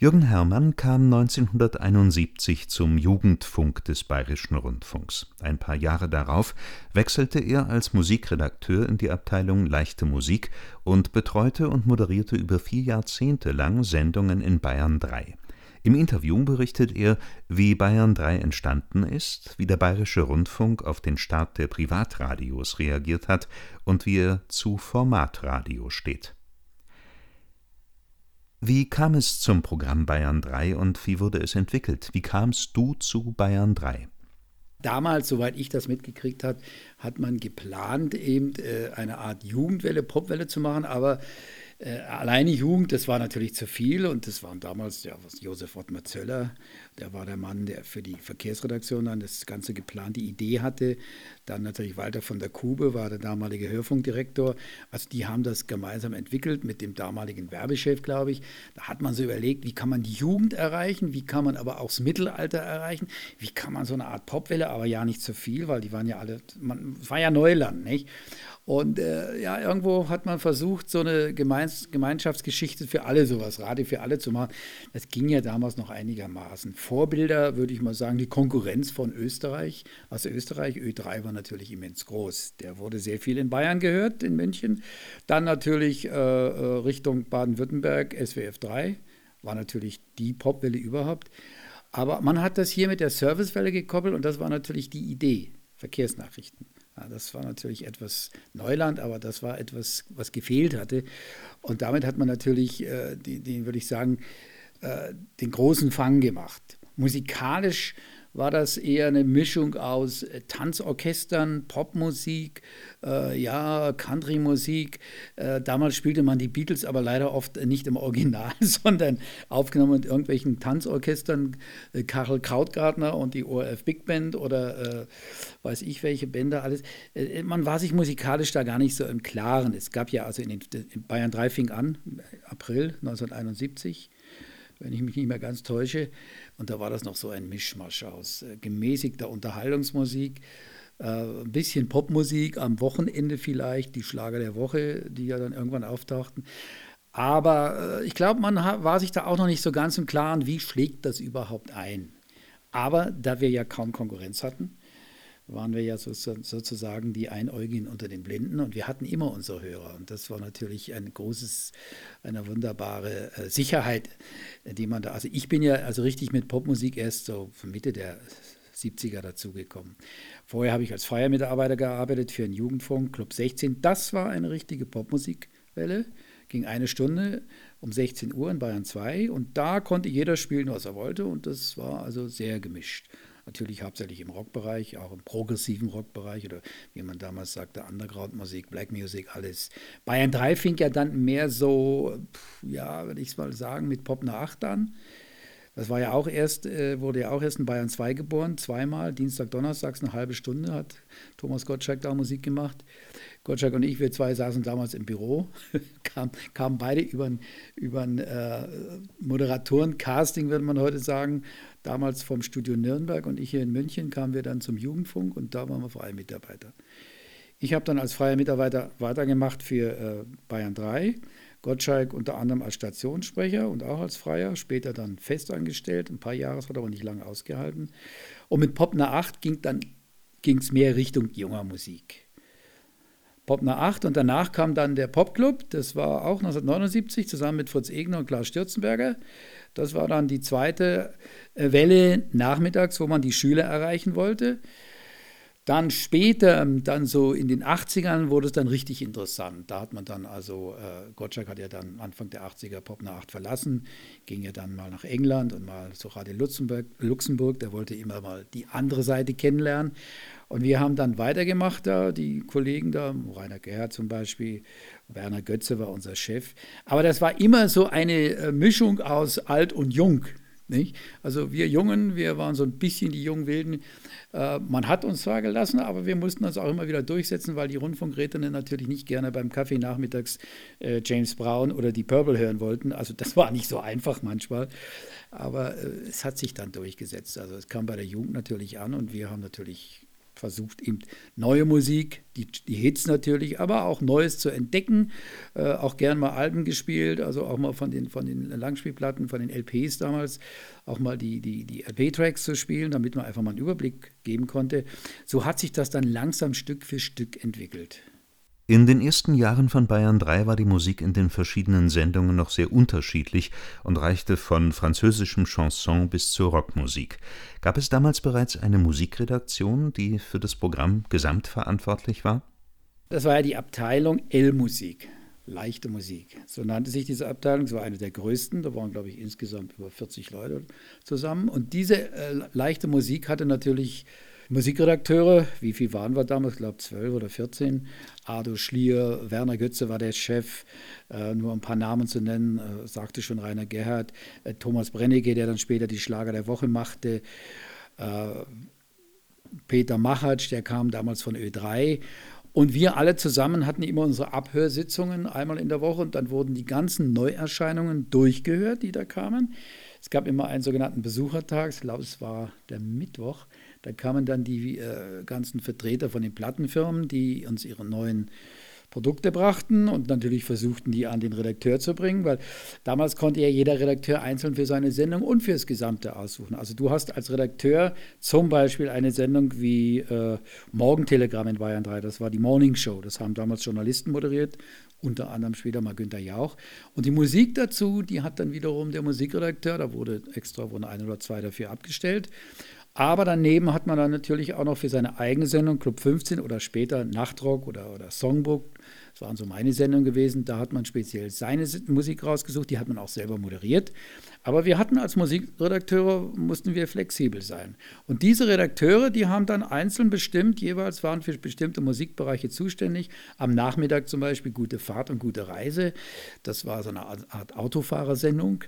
Jürgen Herrmann kam 1971 zum Jugendfunk des Bayerischen Rundfunks. Ein paar Jahre darauf wechselte er als Musikredakteur in die Abteilung Leichte Musik und betreute und moderierte über vier Jahrzehnte lang Sendungen in Bayern 3. Im Interview berichtet er, wie Bayern 3 entstanden ist, wie der Bayerische Rundfunk auf den Start der Privatradios reagiert hat und wie er zu Formatradio steht wie kam es zum Programm Bayern 3 und wie wurde es entwickelt? Wie kamst du zu Bayern 3? Damals, soweit ich das mitgekriegt habe, hat man geplant, eben äh, eine Art Jugendwelle, Popwelle zu machen, aber äh, alleine Jugend, das war natürlich zu viel und das waren damals ja, was, Josef Ottmar Zöller, der war der Mann, der für die Verkehrsredaktion dann das Ganze geplant, die Idee hatte. Dann natürlich Walter von der Kube war der damalige Hörfunkdirektor. Also die haben das gemeinsam entwickelt mit dem damaligen Werbechef, glaube ich. Da hat man so überlegt, wie kann man die Jugend erreichen, wie kann man aber auch das Mittelalter erreichen, wie kann man so eine Art Popwelle, aber ja nicht zu viel, weil die waren ja alle, man war ja Neuland, nicht? Und äh, ja, irgendwo hat man versucht, so eine Gemeins Gemeinschaftsgeschichte für alle, sowas, Radio für alle zu machen. Das ging ja damals noch einigermaßen. Vorbilder, würde ich mal sagen, die Konkurrenz von Österreich. Aus Österreich, Ö3 war natürlich immens groß. Der wurde sehr viel in Bayern gehört, in München. Dann natürlich äh, äh Richtung Baden-Württemberg, SWF 3, war natürlich die Popwelle überhaupt. Aber man hat das hier mit der Servicewelle gekoppelt und das war natürlich die Idee, Verkehrsnachrichten. Das war natürlich etwas Neuland, aber das war etwas, was gefehlt hatte. Und damit hat man natürlich, äh, die, die würde ich sagen, äh, den großen Fang gemacht. Musikalisch war das eher eine Mischung aus äh, Tanzorchestern, Popmusik, äh, ja, Countrymusik. Äh, damals spielte man die Beatles aber leider oft nicht im Original, sondern aufgenommen mit irgendwelchen Tanzorchestern, äh, Karel Krautgartner und die ORF Big Band oder äh, weiß ich welche Bänder, alles. Äh, man war sich musikalisch da gar nicht so im Klaren. Es gab ja also in, den, in Bayern 3 fing an, April 1971 wenn ich mich nicht mehr ganz täusche. Und da war das noch so ein Mischmasch aus äh, gemäßigter Unterhaltungsmusik, äh, ein bisschen Popmusik, am Wochenende vielleicht, die Schlager der Woche, die ja dann irgendwann auftauchten. Aber äh, ich glaube, man war sich da auch noch nicht so ganz im Klaren, wie schlägt das überhaupt ein. Aber da wir ja kaum Konkurrenz hatten, waren wir ja so, sozusagen die Einäugigen unter den Blinden und wir hatten immer unsere Hörer. Und das war natürlich ein großes, eine wunderbare äh, Sicherheit, die man da, also ich bin ja also richtig mit Popmusik erst so Mitte der 70er dazugekommen. Vorher habe ich als freier Mitarbeiter gearbeitet für einen Jugendfunk, Club 16. Das war eine richtige Popmusikwelle, ging eine Stunde um 16 Uhr in Bayern 2 und da konnte jeder spielen, was er wollte und das war also sehr gemischt. Natürlich hauptsächlich im Rockbereich, auch im progressiven Rockbereich oder wie man damals sagte, Underground-Musik, Black Music, alles. Bayern 3 fing ja dann mehr so, ja, würde ich es mal sagen, mit Pop nach 8 an. Das war ja auch erst, äh, wurde ja auch erst in Bayern 2 geboren, zweimal, Dienstag, Donnerstags, eine halbe Stunde hat Thomas Gottschalk da Musik gemacht. Gottschalk und ich, wir zwei saßen damals im Büro, kamen kam beide über ein, über ein äh, Moderatoren-Casting, würde man heute sagen, damals vom Studio Nürnberg und ich hier in München kamen wir dann zum Jugendfunk und da waren wir freie Mitarbeiter. Ich habe dann als freier Mitarbeiter weitergemacht für äh, Bayern 3, Gottschalk unter anderem als Stationssprecher und auch als Freier, später dann festangestellt, ein paar Jahre, das hat aber nicht lange ausgehalten. Und mit Popner 8 ging es mehr Richtung junger Musik. Popner 8 und danach kam dann der Popclub, das war auch 1979 zusammen mit Fritz Egner und Klaus Stürzenberger. Das war dann die zweite äh, Welle nachmittags, wo man die Schüler erreichen wollte. Dann später, ähm, dann so in den 80ern, wurde es dann richtig interessant. Da hat man dann also, äh, Gottschalk hat ja dann Anfang der 80er Pop nach 8 verlassen, ging ja dann mal nach England und mal zu Radio Luxemburg, Luxemburg. Der wollte immer mal die andere Seite kennenlernen. Und wir haben dann weitergemacht da, die Kollegen da, Rainer Gerhard zum Beispiel, Werner Götze war unser Chef. Aber das war immer so eine äh, Mischung aus alt und jung. Nicht? Also wir Jungen, wir waren so ein bisschen die jungen Wilden. Äh, man hat uns zwar gelassen, aber wir mussten uns auch immer wieder durchsetzen, weil die Rundfunkrätinnen natürlich nicht gerne beim Kaffee nachmittags äh, James Brown oder die Purple hören wollten. Also das war nicht so einfach manchmal, aber es hat sich dann durchgesetzt. Also es kam bei der Jugend natürlich an und wir haben natürlich versucht eben neue Musik, die, die Hits natürlich, aber auch Neues zu entdecken. Äh, auch gern mal Alben gespielt, also auch mal von den, von den Langspielplatten, von den LPs damals, auch mal die, die, die LP-Tracks zu spielen, damit man einfach mal einen Überblick geben konnte. So hat sich das dann langsam Stück für Stück entwickelt. In den ersten Jahren von Bayern 3 war die Musik in den verschiedenen Sendungen noch sehr unterschiedlich und reichte von französischem Chanson bis zur Rockmusik. Gab es damals bereits eine Musikredaktion, die für das Programm gesamtverantwortlich war? Das war ja die Abteilung L-Musik, leichte Musik. So nannte sich diese Abteilung. Es war eine der größten. Da waren, glaube ich, insgesamt über 40 Leute zusammen. Und diese äh, leichte Musik hatte natürlich Musikredakteure, wie viel waren wir damals? Ich glaube 12 oder 14. Ardo Schlier, Werner Götze war der Chef, äh, nur ein paar Namen zu nennen, äh, sagte schon Rainer Gerhardt, äh, Thomas Brennecke, der dann später die Schlager der Woche machte, äh, Peter Machatsch, der kam damals von Ö3. Und wir alle zusammen hatten immer unsere Abhörsitzungen einmal in der Woche und dann wurden die ganzen Neuerscheinungen durchgehört, die da kamen. Es gab immer einen sogenannten Besuchertag, ich glaube, es war der Mittwoch. Da kamen dann die äh, ganzen Vertreter von den Plattenfirmen, die uns ihre neuen Produkte brachten und natürlich versuchten, die an den Redakteur zu bringen, weil damals konnte ja jeder Redakteur einzeln für seine Sendung und fürs Gesamte aussuchen. Also du hast als Redakteur zum Beispiel eine Sendung wie äh, Morgentelegramm in Bayern 3, das war die Morning Show, das haben damals Journalisten moderiert, unter anderem später mal Günter Jauch. Und die Musik dazu, die hat dann wiederum der Musikredakteur, da wurde extra wurden ein oder zwei dafür abgestellt. Aber daneben hat man dann natürlich auch noch für seine eigene Sendung, Club 15 oder später Nachtrock oder, oder Songbook, das waren so meine Sendungen gewesen, da hat man speziell seine Musik rausgesucht, die hat man auch selber moderiert. Aber wir hatten als Musikredakteure, mussten wir flexibel sein. Und diese Redakteure, die haben dann einzeln bestimmt, jeweils waren für bestimmte Musikbereiche zuständig. Am Nachmittag zum Beispiel Gute Fahrt und Gute Reise, das war so eine Art Autofahrersendung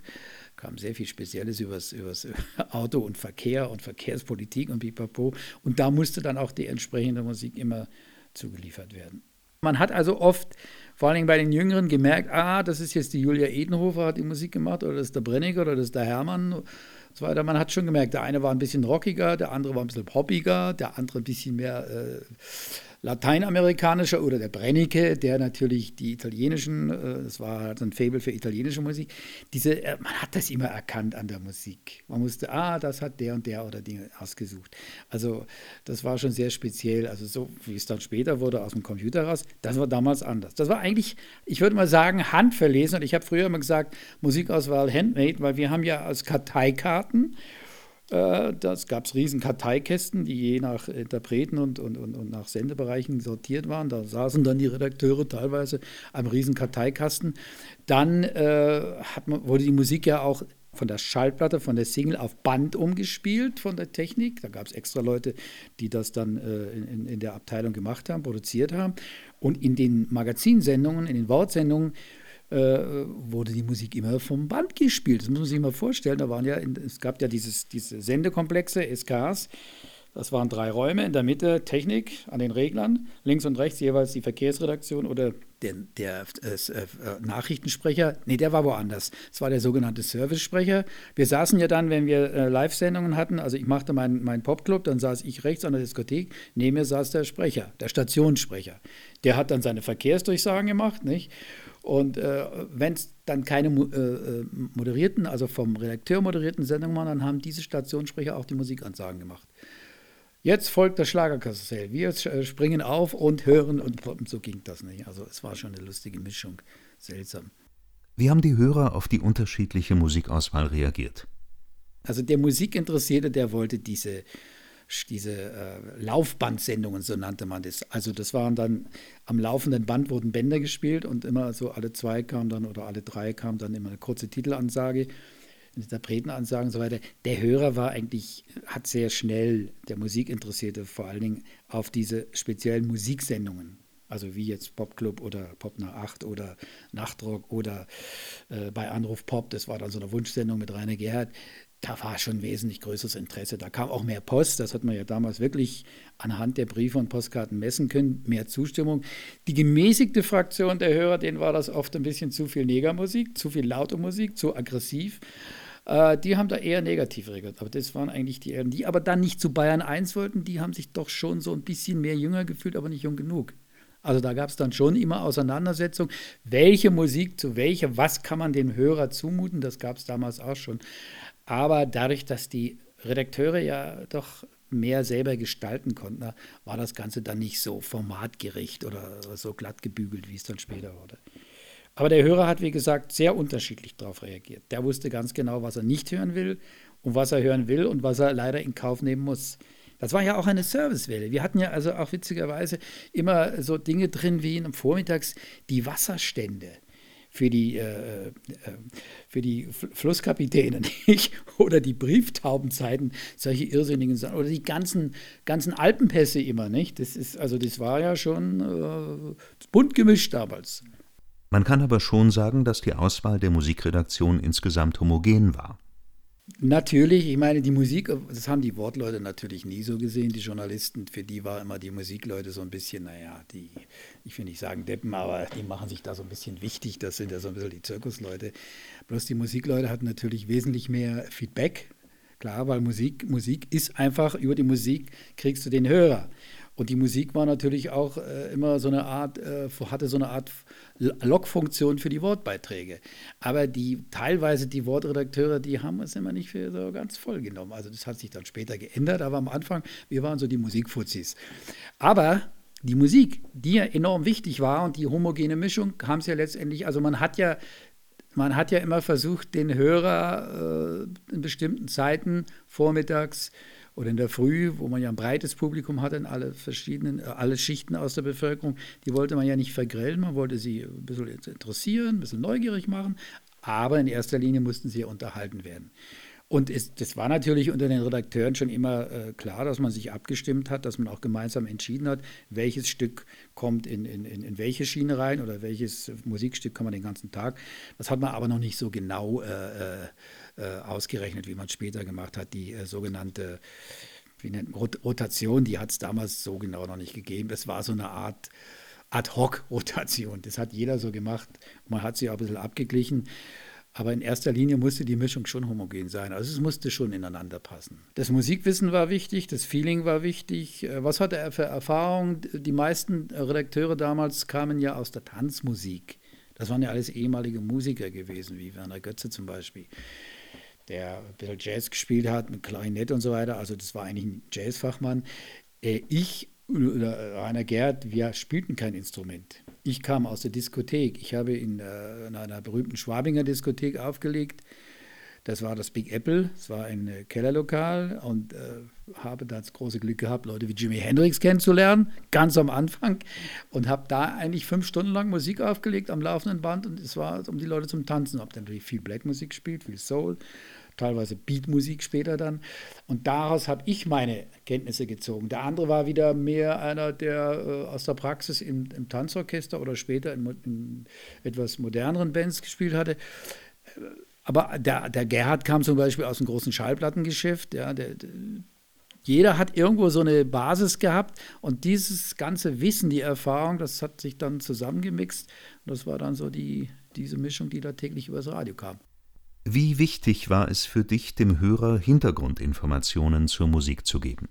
kam sehr viel Spezielles übers, übers Auto und Verkehr und Verkehrspolitik und pipapo. Und da musste dann auch die entsprechende Musik immer zugeliefert werden. Man hat also oft, vor allen Dingen bei den Jüngeren, gemerkt, ah, das ist jetzt die Julia Edenhofer, hat die Musik gemacht, oder das ist der Brenniger, oder das ist der Hermann und so weiter. Man hat schon gemerkt, der eine war ein bisschen rockiger, der andere war ein bisschen poppiger, der andere ein bisschen mehr äh, lateinamerikanischer oder der Brennecke, der natürlich die italienischen, äh, das war halt ein Fable für italienische Musik, diese, äh, man hat das immer erkannt an der Musik. Man musste, ah, das hat der und der oder die ausgesucht. Also das war schon sehr speziell. Also so wie es dann später wurde aus dem Computer raus, das war damals anders. Das war eigentlich, ich würde mal sagen, handverlesen. Und ich habe früher immer gesagt, Musikauswahl handmade, weil wir haben ja als Karteikarten das gab es riesen Karteikästen, die je nach Interpreten und, und, und, und, nach Sendebereichen sortiert waren. Da saßen dann die Redakteure teilweise am riesen Karteikasten. Dann äh, man, wurde die Musik ja auch von der Schallplatte, von der Single auf Band umgespielt von der Technik. Da gab es extra Leute, die das dann äh, in, in der Abteilung gemacht haben, produziert haben. Und in den Magazinsendungen, in den Wortsendungen äh, wurde die Musik immer vom Band gespielt. Das muss man sich mal vorstellen. Da waren ja, es gab ja dieses, diese Sendekomplexe, SKs. Das waren drei Räume, in der Mitte Technik an den Reglern, links und rechts jeweils die Verkehrsredaktion oder der, der äh, äh, Nachrichtensprecher. Nee, der war woanders. Das war der sogenannte Service-Sprecher. Wir saßen ja dann, wenn wir äh, Live-Sendungen hatten, also ich machte meinen mein Popclub, dann saß ich rechts an der Diskothek, neben mir saß der Sprecher, der Stationssprecher. Der hat dann seine Verkehrsdurchsagen gemacht, nicht? Und äh, wenn es dann keine äh, äh, moderierten, also vom Redakteur moderierten Sendungen waren, dann haben diese Stationssprecher auch die Musikansagen gemacht. Jetzt folgt das Schlagerkarussell. Wir äh, springen auf und hören und, und so ging das nicht. Also es war schon eine lustige Mischung. Seltsam. Wie haben die Hörer auf die unterschiedliche Musikauswahl reagiert? Also der Musikinteressierte, der wollte diese diese äh, Laufbandsendungen, so nannte man das. Also das waren dann, am laufenden Band wurden Bänder gespielt und immer so alle zwei kam dann oder alle drei kam dann immer eine kurze Titelansage, Interpretenansagen und so weiter. Der Hörer war eigentlich, hat sehr schnell, der Musikinteressierte vor allen Dingen, auf diese speziellen Musiksendungen also wie jetzt Popclub oder Pop nach 8 oder Nachtrock oder äh, bei Anruf Pop, das war dann so eine Wunschsendung mit Rainer Gerhardt da war schon wesentlich größeres Interesse. Da kam auch mehr Post, das hat man ja damals wirklich anhand der Briefe und Postkarten messen können, mehr Zustimmung. Die gemäßigte Fraktion der Hörer, denen war das oft ein bisschen zu viel Negermusik, zu viel laute Musik, zu aggressiv. Äh, die haben da eher negativ reagiert. Aber das waren eigentlich die, die aber dann nicht zu Bayern 1 wollten, die haben sich doch schon so ein bisschen mehr jünger gefühlt, aber nicht jung genug. Also da gab es dann schon immer Auseinandersetzungen, welche Musik zu welcher, was kann man dem Hörer zumuten, das gab es damals auch schon. Aber dadurch, dass die Redakteure ja doch mehr selber gestalten konnten, war das Ganze dann nicht so formatgerecht oder so glatt gebügelt, wie es dann später wurde. Aber der Hörer hat, wie gesagt, sehr unterschiedlich darauf reagiert. Der wusste ganz genau, was er nicht hören will und was er hören will und was er leider in Kauf nehmen muss. Das war ja auch eine Servicewelle. Wir hatten ja also auch witzigerweise immer so Dinge drin wie in Vormittags die Wasserstände für die, äh, äh, für die Flusskapitäne nicht? oder die Brieftaubenzeiten, solche irrsinnigen Sachen oder die ganzen, ganzen Alpenpässe immer. Nicht? Das, ist, also das war ja schon äh, bunt gemischt damals. Man kann aber schon sagen, dass die Auswahl der Musikredaktion insgesamt homogen war. Natürlich, ich meine, die Musik, das haben die Wortleute natürlich nie so gesehen, die Journalisten, für die war immer die Musikleute so ein bisschen, naja, die, ich will nicht sagen Deppen, aber die machen sich da so ein bisschen wichtig, das sind ja so ein bisschen die Zirkusleute. Bloß die Musikleute hatten natürlich wesentlich mehr Feedback, klar, weil Musik, Musik ist einfach, über die Musik kriegst du den Hörer. Und die Musik war natürlich auch äh, immer so eine Art, äh, hatte so eine Art Lockfunktion für die Wortbeiträge. Aber die teilweise die Wortredakteure, die haben es immer nicht für so ganz voll genommen. Also das hat sich dann später geändert, aber am Anfang, wir waren so die Musikfuzis. Aber die Musik, die ja enorm wichtig war und die homogene Mischung, haben es ja letztendlich, also man hat ja man hat ja immer versucht, den Hörer äh, in bestimmten Zeiten, vormittags, oder in der Früh, wo man ja ein breites Publikum hatte, in alle verschiedenen, äh, alle Schichten aus der Bevölkerung, die wollte man ja nicht vergrillen, man wollte sie ein bisschen interessieren, ein bisschen neugierig machen, aber in erster Linie mussten sie unterhalten werden. Und es, das war natürlich unter den Redakteuren schon immer äh, klar, dass man sich abgestimmt hat, dass man auch gemeinsam entschieden hat, welches Stück kommt in, in, in welche Schiene rein oder welches Musikstück kann man den ganzen Tag. Das hat man aber noch nicht so genau äh, äh äh, ausgerechnet, wie man es später gemacht hat, die äh, sogenannte wie nennt man, Rotation, die hat es damals so genau noch nicht gegeben. Es war so eine Art Ad-Hoc-Rotation. Das hat jeder so gemacht. Man hat sie auch ein bisschen abgeglichen. Aber in erster Linie musste die Mischung schon homogen sein. Also es musste schon ineinander passen. Das Musikwissen war wichtig, das Feeling war wichtig. Äh, was hatte er für Erfahrung? Die meisten Redakteure damals kamen ja aus der Tanzmusik. Das waren ja alles ehemalige Musiker gewesen, wie Werner Götze zum Beispiel der ein bisschen Jazz gespielt hat, mit Klarinett und so weiter. Also das war eigentlich ein Jazzfachmann. Äh, ich Rainer Gerd, wir spielten kein Instrument. Ich kam aus der Diskothek. Ich habe in, äh, in einer berühmten Schwabinger Diskothek aufgelegt. Das war das Big Apple, es war ein äh, Kellerlokal und äh, habe das große Glück gehabt, Leute wie Jimi Hendrix kennenzulernen, ganz am Anfang. Und habe da eigentlich fünf Stunden lang Musik aufgelegt am laufenden Band und es war um die Leute zum Tanzen. Habe natürlich viel Blackmusik gespielt, viel Soul, teilweise Beatmusik später dann. Und daraus habe ich meine Kenntnisse gezogen. Der andere war wieder mehr einer, der äh, aus der Praxis im, im, Tanzorchester oder später in, in, etwas moderneren Bands gespielt hatte. Aber der, der Gerhard kam zum Beispiel aus einem großen Schallplattengeschäft. Ja, der, der, jeder hat irgendwo so eine Basis gehabt und dieses ganze Wissen, die Erfahrung, das hat sich dann zusammengemixt. Und das war dann so die, diese Mischung, die da täglich übers Radio kam. Wie wichtig war es für dich, dem Hörer Hintergrundinformationen zur Musik zu geben?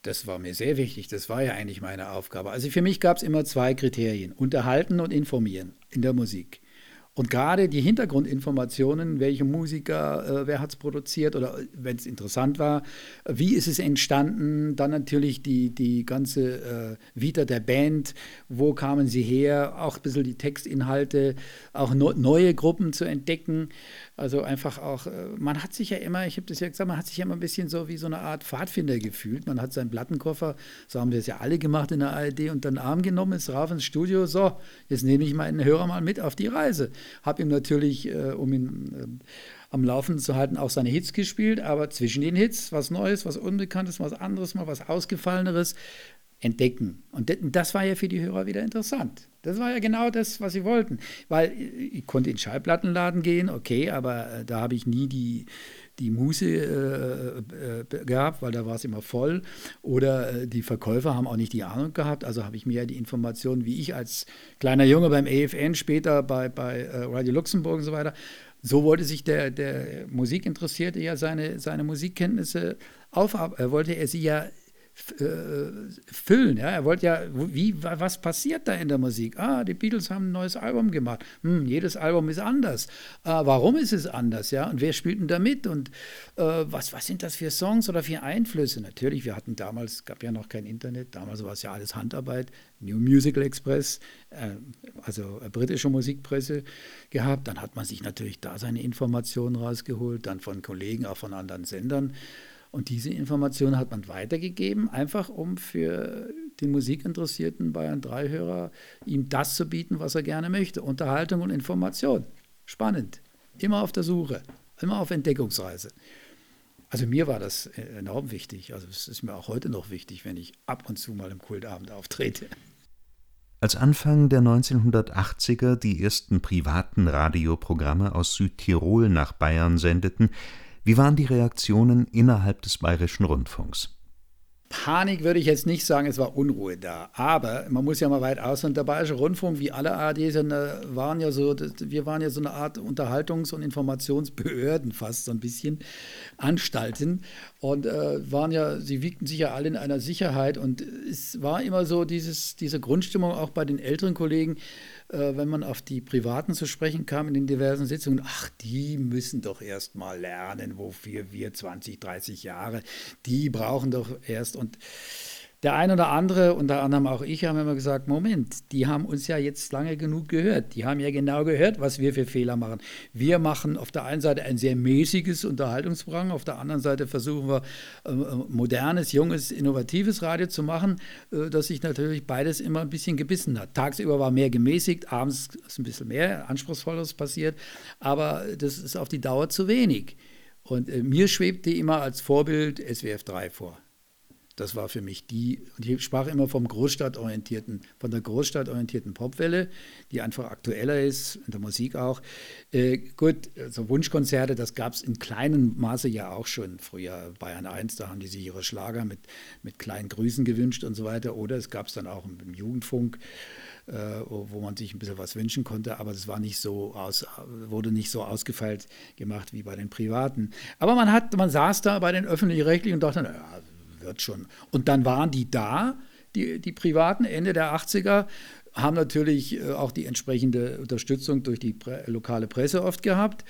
Das war mir sehr wichtig. Das war ja eigentlich meine Aufgabe. Also für mich gab es immer zwei Kriterien: Unterhalten und informieren in der Musik. Und gerade die Hintergrundinformationen, welche Musiker, äh, wer hat es produziert oder wenn es interessant war, wie ist es entstanden, dann natürlich die, die ganze äh, Vita der Band, wo kamen sie her, auch ein bisschen die Textinhalte, auch no, neue Gruppen zu entdecken. Also einfach auch, äh, man hat sich ja immer, ich habe das ja gesagt, man hat sich ja immer ein bisschen so wie so eine Art Pfadfinder gefühlt. Man hat seinen Plattenkoffer, so haben wir es ja alle gemacht in der ARD, und dann Arm genommen, ist rauf ins Studio, so, jetzt nehme ich meinen Hörer mal mit auf die Reise. Habe ihm natürlich, äh, um ihn äh, am Laufen zu halten, auch seine Hits gespielt, aber zwischen den Hits was Neues, was Unbekanntes, was anderes, mal was Ausgefalleneres entdecken. Und das war ja für die Hörer wieder interessant. Das war ja genau das, was sie wollten. Weil ich konnte in den Schallplattenladen gehen, okay, aber äh, da habe ich nie die, die Muße äh, äh, gehabt, weil da war es immer voll. Oder äh, die Verkäufer haben auch nicht die Ahnung gehabt. Also habe ich mir ja die Informationen, wie ich als kleiner Junge beim EFN, später bei, bei äh, Radio Luxemburg und so weiter, so wollte sich der, der Musikinteressierte ja seine, seine Musikkenntnisse aufarbeiten, wollte er sie ja äh, füllen. Ja? Er wollte ja, wie, was passiert da in der Musik? Ah, die Beatles haben ein neues Album gemacht. Hm, jedes Album ist anders. Ah, warum ist es anders? Ja? Und wer spielt denn da mit? Und äh, was, was sind das für Songs oder für Einflüsse? Natürlich, wir hatten damals, gab ja noch kein Internet, damals war es ja alles Handarbeit, New Musical Express, äh, also britische Musikpresse gehabt. Dann hat man sich natürlich da seine Informationen rausgeholt, dann von Kollegen, auch von anderen Sendern. Und diese Information hat man weitergegeben, einfach um für den musikinteressierten Bayern 3-Hörer ihm das zu bieten, was er gerne möchte. Unterhaltung und Information. Spannend. Immer auf der Suche, immer auf Entdeckungsreise. Also mir war das enorm wichtig. Also es ist mir auch heute noch wichtig, wenn ich ab und zu mal im Kultabend auftrete. Als Anfang der 1980er die ersten privaten Radioprogramme aus Südtirol nach Bayern sendeten, wie waren die Reaktionen innerhalb des Bayerischen Rundfunks? Panik würde ich jetzt nicht sagen, es war Unruhe da. Aber man muss ja mal weit aus. Und der Bayerische Rundfunk, wie alle ARD-Sender, waren ja so, wir waren ja so eine Art Unterhaltungs- und Informationsbehörden fast, so ein bisschen Anstalten. Und äh, waren ja, sie wiegten sich ja alle in einer Sicherheit. Und es war immer so dieses, diese Grundstimmung auch bei den älteren Kollegen, äh, wenn man auf die Privaten zu sprechen kam in den diversen Sitzungen, ach, die müssen doch erst mal lernen, wofür wir 20, 30 Jahre, die brauchen doch erst. Und der eine oder andere, unter anderem auch ich, haben immer gesagt, Moment, die haben uns ja jetzt lange genug gehört. Die haben ja genau gehört, was wir für Fehler machen. Wir machen auf der einen Seite ein sehr mäßiges Unterhaltungsprogramm, auf der anderen Seite versuchen wir äh, modernes, junges, innovatives Radio zu machen, äh, dass sich natürlich beides immer ein bisschen gebissen hat. Tagsüber war mehr gemäßigt, abends ist ein bisschen mehr Anspruchsvolles passiert, aber das ist auf die Dauer zu wenig. Und äh, mir schwebte immer als Vorbild SWF 3 vor. Das war für mich die, und ich sprach immer vom großstadtorientierten, von der großstadtorientierten Popwelle, die einfach aktueller ist, in der Musik auch. Äh, gut, so also Wunschkonzerte, das gab es in kleinem Maße ja auch schon früher. Bayern 1, da haben die sich ihre Schlager mit, mit kleinen Grüßen gewünscht und so weiter. Oder es gab es dann auch im Jugendfunk, äh, wo man sich ein bisschen was wünschen konnte, aber das war nicht so aus, wurde nicht so ausgefeilt gemacht wie bei den Privaten. Aber man hat, man saß da bei den öffentlich-rechtlichen und dachte, naja, wird schon. Und dann waren die da, die, die Privaten, Ende der 80er, haben natürlich äh, auch die entsprechende Unterstützung durch die Pre lokale Presse oft gehabt.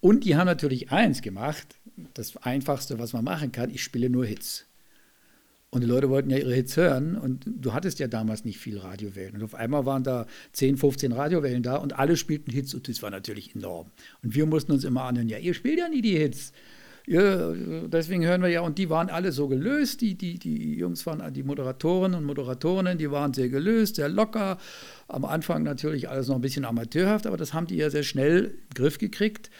Und die haben natürlich eins gemacht, das Einfachste, was man machen kann, ich spiele nur Hits. Und die Leute wollten ja ihre Hits hören und du hattest ja damals nicht viel Radiowellen. Und auf einmal waren da 10, 15 Radiowellen da und alle spielten Hits und das war natürlich enorm. Und wir mussten uns immer anhören, ja, ihr spielt ja nie die Hits. Deswegen hören wir ja, und die waren alle so gelöst, die, die, die Jungs waren, die Moderatoren und Moderatorinnen, die waren sehr gelöst, sehr locker. Am Anfang natürlich alles noch ein bisschen amateurhaft, aber das haben die ja sehr schnell im Griff gekriegt.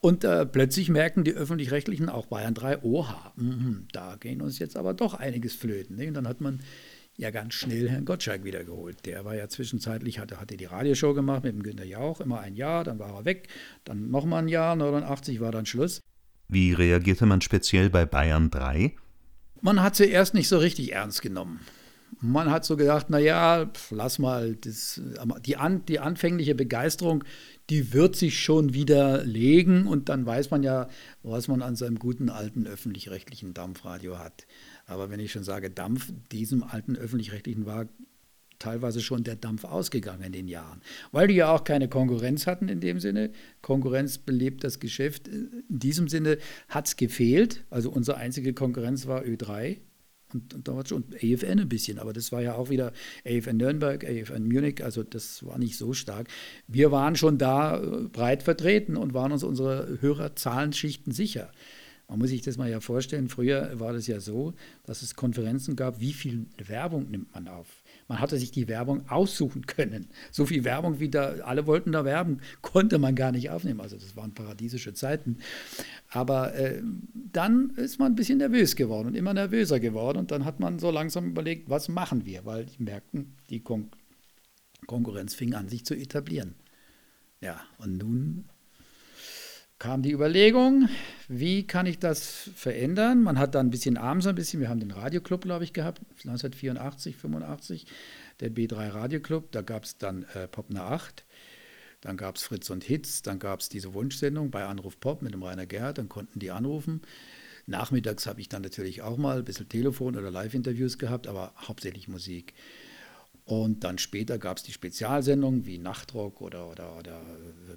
Und äh, plötzlich merken die Öffentlich-Rechtlichen, auch Bayern 3, oha, mh, da gehen uns jetzt aber doch einiges flöten. Ne? Und dann hat man ja ganz schnell Herrn Gottschalk wiedergeholt. Der war ja zwischenzeitlich, hatte, hatte die Radioshow gemacht mit dem Günter Jauch, immer ein Jahr, dann war er weg, dann nochmal ein Jahr, 89 war dann Schluss. Wie reagierte man speziell bei Bayern 3? Man hat sie erst nicht so richtig ernst genommen. Man hat so gedacht, naja, lass mal, das, die, an, die anfängliche Begeisterung, die wird sich schon wieder legen und dann weiß man ja, was man an seinem guten alten öffentlich-rechtlichen Dampfradio hat. Aber wenn ich schon sage Dampf, diesem alten öffentlich-rechtlichen war teilweise schon der Dampf ausgegangen in den Jahren, weil die ja auch keine Konkurrenz hatten in dem Sinne. Konkurrenz belebt das Geschäft. In diesem Sinne hat es gefehlt. Also unsere einzige Konkurrenz war Ö3 und, und, und AFN ein bisschen, aber das war ja auch wieder AFN Nürnberg, AFN Munich, also das war nicht so stark. Wir waren schon da äh, breit vertreten und waren uns unsere Hörerzahlenschichten sicher. Man muss sich das mal ja vorstellen, früher war das ja so, dass es Konferenzen gab, wie viel Werbung nimmt man auf? Man hatte sich die Werbung aussuchen können. So viel Werbung, wie da alle wollten da werben, konnte man gar nicht aufnehmen. Also das waren paradiesische Zeiten. Aber äh, dann ist man ein bisschen nervös geworden und immer nervöser geworden. Und dann hat man so langsam überlegt, was machen wir? Weil die merkten, die Kon Konkurrenz fing an, sich zu etablieren. Ja, und nun kam die Überlegung, wie kann ich das verändern? Man hat dann ein bisschen abends ein bisschen, wir haben den Radioclub, glaube ich, gehabt, 1984, 85, der B3 Radioclub, da gab es dann äh, Popner 8. Dann gab es Fritz und Hitz, dann gab es diese Wunschsendung bei Anruf Pop mit dem Rainer Gerhardt, dann konnten die anrufen. Nachmittags habe ich dann natürlich auch mal ein bisschen Telefon- oder Live-Interviews gehabt, aber hauptsächlich Musik. Und dann später gab es die Spezialsendungen wie Nachtrock oder, oder, oder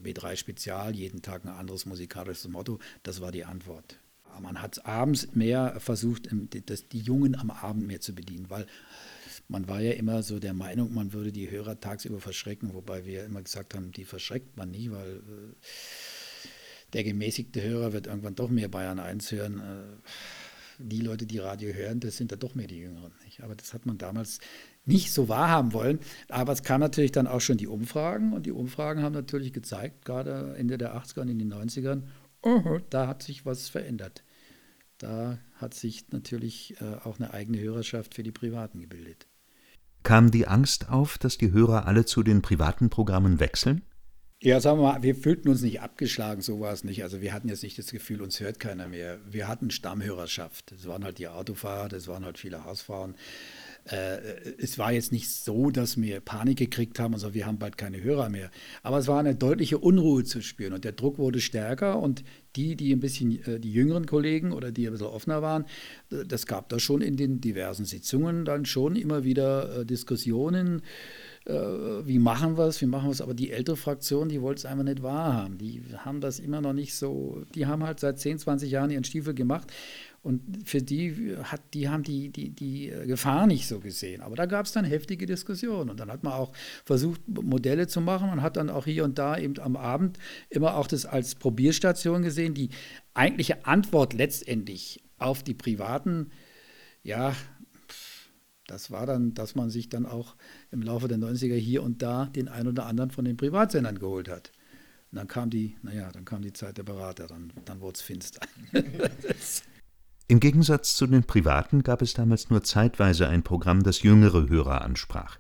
B3 Spezial, jeden Tag ein anderes musikalisches Motto. Das war die Antwort. Man hat abends mehr versucht, die Jungen am Abend mehr zu bedienen, weil man war ja immer so der Meinung, man würde die Hörer tagsüber verschrecken, wobei wir immer gesagt haben, die verschreckt man nie, weil äh, der gemäßigte Hörer wird irgendwann doch mehr Bayern 1 hören. Äh, die Leute, die Radio hören, das sind ja doch mehr die Jüngeren. Nicht? Aber das hat man damals nicht so wahrhaben wollen. Aber es kam natürlich dann auch schon die Umfragen und die Umfragen haben natürlich gezeigt, gerade Ende der 80er und in den 90ern, oh, da hat sich was verändert. Da hat sich natürlich äh, auch eine eigene Hörerschaft für die Privaten gebildet. Kam die Angst auf, dass die Hörer alle zu den privaten Programmen wechseln? Ja, sagen wir mal, wir fühlten uns nicht abgeschlagen, so war es nicht. Also wir hatten jetzt nicht das Gefühl, uns hört keiner mehr. Wir hatten Stammhörerschaft. Das waren halt die Autofahrer, das waren halt viele Hausfrauen. Äh, es war jetzt nicht so, dass wir Panik gekriegt haben, also wir haben bald keine Hörer mehr. Aber es war eine deutliche Unruhe zu spüren und der Druck wurde stärker und die, die ein bisschen, äh, die jüngeren Kollegen oder die ein bisschen offener waren, das gab da schon in den diversen Sitzungen dann schon immer wieder äh, Diskussionen äh, wie machen wir es, wie machen wir es, aber die ältere Fraktion, die wollte es einfach nicht wahrhaben. Die haben das immer noch nicht so, die haben halt seit 10, 20 Jahren ihren Stiefel gemacht und für die hat, die haben die, die, die Gefahr nicht so gesehen. Aber da gab es dann heftige Diskussionen. Und dann hat man auch versucht, Modelle zu machen. Man hat dann auch hier und da eben am Abend immer auch das als Probierstation gesehen. Die eigentliche Antwort letztendlich auf die privaten, ja, das war dann, dass man sich dann auch im Laufe der 90er hier und da den einen oder anderen von den Privatsendern geholt hat. Und dann kam die, naja, dann kam die Zeit der Berater, dann, dann wurde es finster. Im Gegensatz zu den Privaten gab es damals nur zeitweise ein Programm, das jüngere Hörer ansprach.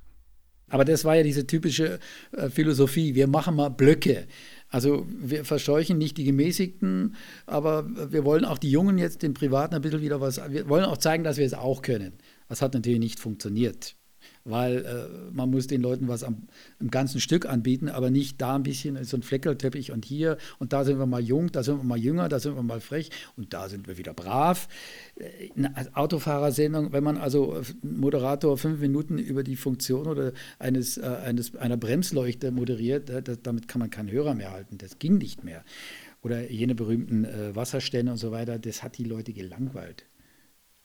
Aber das war ja diese typische äh, Philosophie, wir machen mal Blöcke. Also wir verscheuchen nicht die Gemäßigten, aber wir wollen auch die Jungen jetzt, den Privaten ein bisschen wieder was, wir wollen auch zeigen, dass wir es auch können. Das hat natürlich nicht funktioniert, weil äh, man muss den Leuten was am, im ganzen Stück anbieten, aber nicht da ein bisschen so ein Fleckerteppich und hier und da sind wir mal jung, da sind wir mal jünger, da sind wir mal frech und da sind wir wieder brav. Äh, eine Autofahrersendung, wenn man also äh, Moderator fünf Minuten über die Funktion oder eines, äh, eines, einer Bremsleuchte moderiert, äh, damit kann man keinen Hörer mehr halten. Das ging nicht mehr. Oder jene berühmten äh, Wasserstände und so weiter, das hat die Leute gelangweilt.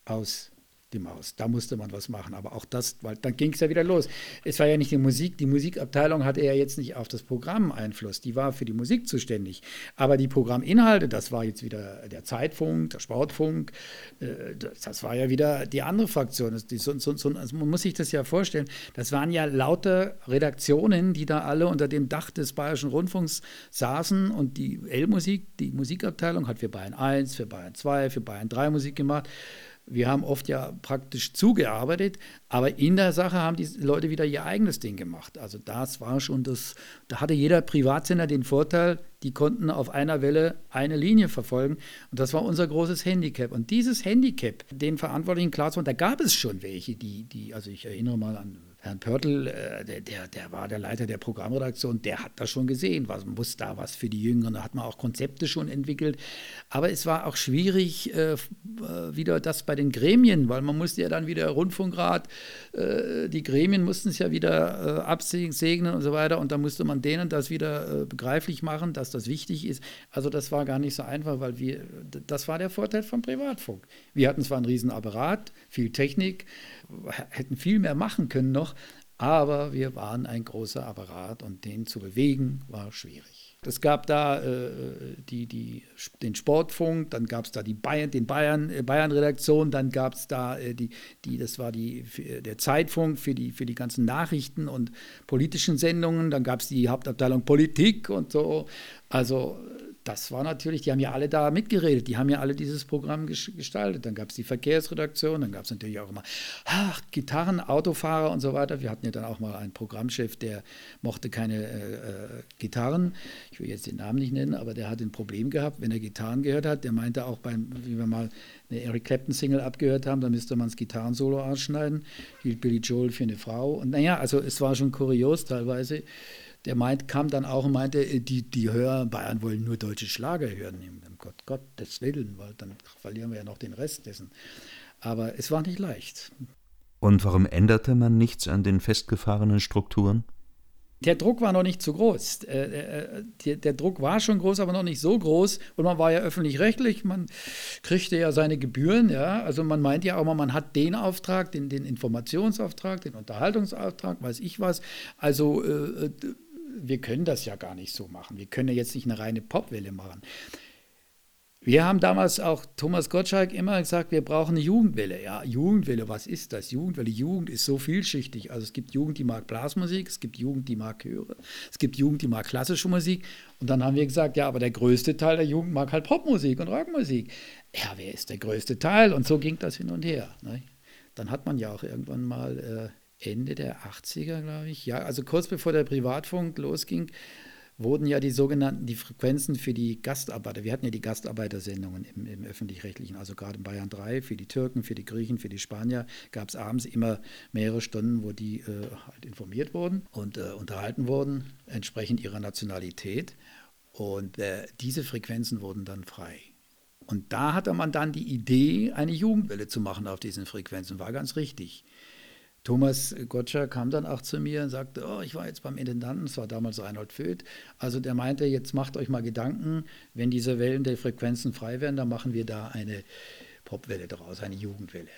Aus die Maus. Da musste man was machen. Aber auch das, weil dann ging es ja wieder los. Es war ja nicht die Musik. Die Musikabteilung hatte ja jetzt nicht auf das Programm Einfluss. Die war für die Musik zuständig. Aber die Programminhalte, das war jetzt wieder der Zeitfunk, der Sportfunk, äh, das war ja wieder die andere Fraktion. So, so, so, also man muss sich das ja vorstellen. Das waren ja lauter Redaktionen, die da alle unter dem Dach des Bayerischen Rundfunks saßen und die L-Musik, die Musikabteilung hat für Bayern 1, für Bayern 2, für Bayern 3 Musik gemacht. Wir haben oft ja praktisch zugearbeitet, aber in der Sache haben die Leute wieder ihr eigenes Ding gemacht. Also das war schon das, da hatte jeder Privatsender den Vorteil, die konnten auf einer Welle eine Linie verfolgen. Und das war unser großes Handicap. Und dieses Handicap, den Verantwortlichen klar zu machen, da gab es schon welche, die, die, also ich erinnere mal an Herrn Pörtl, äh, der, der, war der Leiter der Programmredaktion, der hat das schon gesehen, was muss da was für die Jüngeren, da hat man auch Konzepte schon entwickelt. Aber es war auch schwierig, äh, äh, wieder das bei den Gremien, weil man musste ja dann wieder Rundfunkrat, äh, die Gremien mussten es ja wieder äh, absegnen und so weiter und da musste man denen das wieder äh, begreiflich machen, dass das wichtig ist. Also das war gar nicht so einfach, weil wir, das war der Vorteil vom Privatfunk. Wir hatten zwar einen riesen Apparat, viel Technik, hätten viel mehr machen können noch, aber wir waren ein großer Apparat und den zu bewegen war schwierig. Es gab da äh, die, die, den Sportfunk, dann gab es da die Bayern, den Bayern, äh, Bayern-Redaktion, dann gab es da äh, die, die, das war die, der Zeitfunk für die, für die ganzen Nachrichten und politischen Sendungen, dann gab es die Hauptabteilung Politik und so. Also das war natürlich, die haben ja alle da mitgeredet, die haben ja alle dieses Programm gestaltet. Dann gab es die Verkehrsredaktion, dann gab es natürlich auch immer ach, Gitarren, Autofahrer und so weiter. Wir hatten ja dann auch mal einen Programmchef, der mochte keine äh, äh, Gitarren. Ich will jetzt den Namen nicht nennen, aber der hat ein Problem gehabt, wenn er Gitarren gehört hat. Der meinte auch beim, wie wir mal eine Eric Clapton-Single abgehört haben, da müsste man das Gitarrensolo ausschneiden. Hielt Billy Joel für eine Frau. Und naja, also es war schon kurios teilweise der meint, kam dann auch und meinte, äh, die, die Hörer Bayern wollen nur deutsche Schlager hören. Gott, Gott des Willen, weil dann verlieren wir ja noch den Rest dessen. Aber es war nicht leicht. Und warum änderte man nichts an den festgefahrenen Strukturen? der Druck war noch nicht zu groß. Äh, äh, der, Druck war schon groß, aber noch nicht so groß. Und man war ja öffentlich-rechtlich, man kriegte ja seine Gebühren. Ja? Also man meint ja auch mal, man hat den Auftrag, den, den Informationsauftrag, den Unterhaltungsauftrag, weiß ich was. Also wir können das ja gar nicht so machen. Wir können ja jetzt nicht eine reine Popwelle machen. Wir haben damals auch, Thomas Gottschalk, immer gesagt, wir brauchen eine Jugendwelle. Ja, Jugendwelle, was ist das? Jugendwelle, Jugend ist so vielschichtig. Also es gibt Jugend, die mag Blasmusik, es gibt Jugend, die mag Chöre, es gibt Jugend, die mag klassische Musik. Und dann haben wir gesagt, ja, aber der größte Teil der Jugend mag halt Popmusik und Rockmusik. Ja, wer ist der größte Teil? Und so ging das hin und her. Ne? Dann hat man ja auch irgendwann mal äh, Ende der 80er, glaube ich, ja, also kurz bevor der Privatfunk losging, wurden ja die sogenannten, die Frequenzen für die Gastarbeiter, wir hatten ja die Gastarbeitersendungen im, im öffentlich-rechtlichen, also gerade in Bayern 3, für die Türken, für die Griechen, für die Spanier, gab es abends immer mehrere Stunden, wo die äh, halt informiert wurden und äh, unterhalten wurden, entsprechend ihrer Nationalität. Und äh, diese Frequenzen wurden dann frei. Und da hatte man dann die Idee, eine Jugendwelle zu machen auf diesen Frequenzen. War ganz richtig. Thomas Gottscher kam dann auch zu mir und sagte, oh, ich war jetzt beim Intendanten, es war damals Reinhold Föth. Also der meinte, jetzt macht euch mal Gedanken, wenn diese Wellen der Frequenzen frei werden, dann machen wir da eine Popwelle daraus, eine Jugendwelle.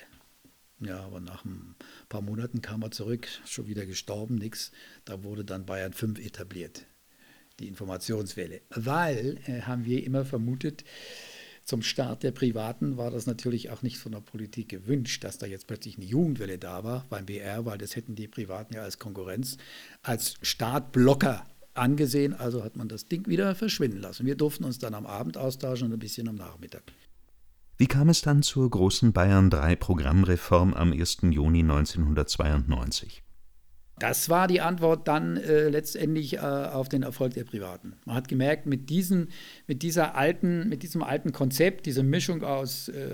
Ja, aber nach ein paar Monaten kam er zurück, schon wieder gestorben, nichts. Da wurde dann Bayern 5 etabliert, die Informationswelle. Weil, äh, haben wir immer vermutet, zum Start der Privaten war das natürlich auch nicht von der Politik gewünscht, dass da jetzt plötzlich eine Jugendwelle da war beim BR, weil das hätten die Privaten ja als Konkurrenz, als Startblocker angesehen. Also hat man das Ding wieder verschwinden lassen. Wir durften uns dann am Abend austauschen und ein bisschen am Nachmittag. Wie kam es dann zur großen Bayern 3 Programmreform am 1. Juni 1992? Das war die Antwort dann äh, letztendlich äh, auf den Erfolg der Privaten. Man hat gemerkt, mit, diesen, mit, dieser alten, mit diesem alten Konzept, diese Mischung aus äh,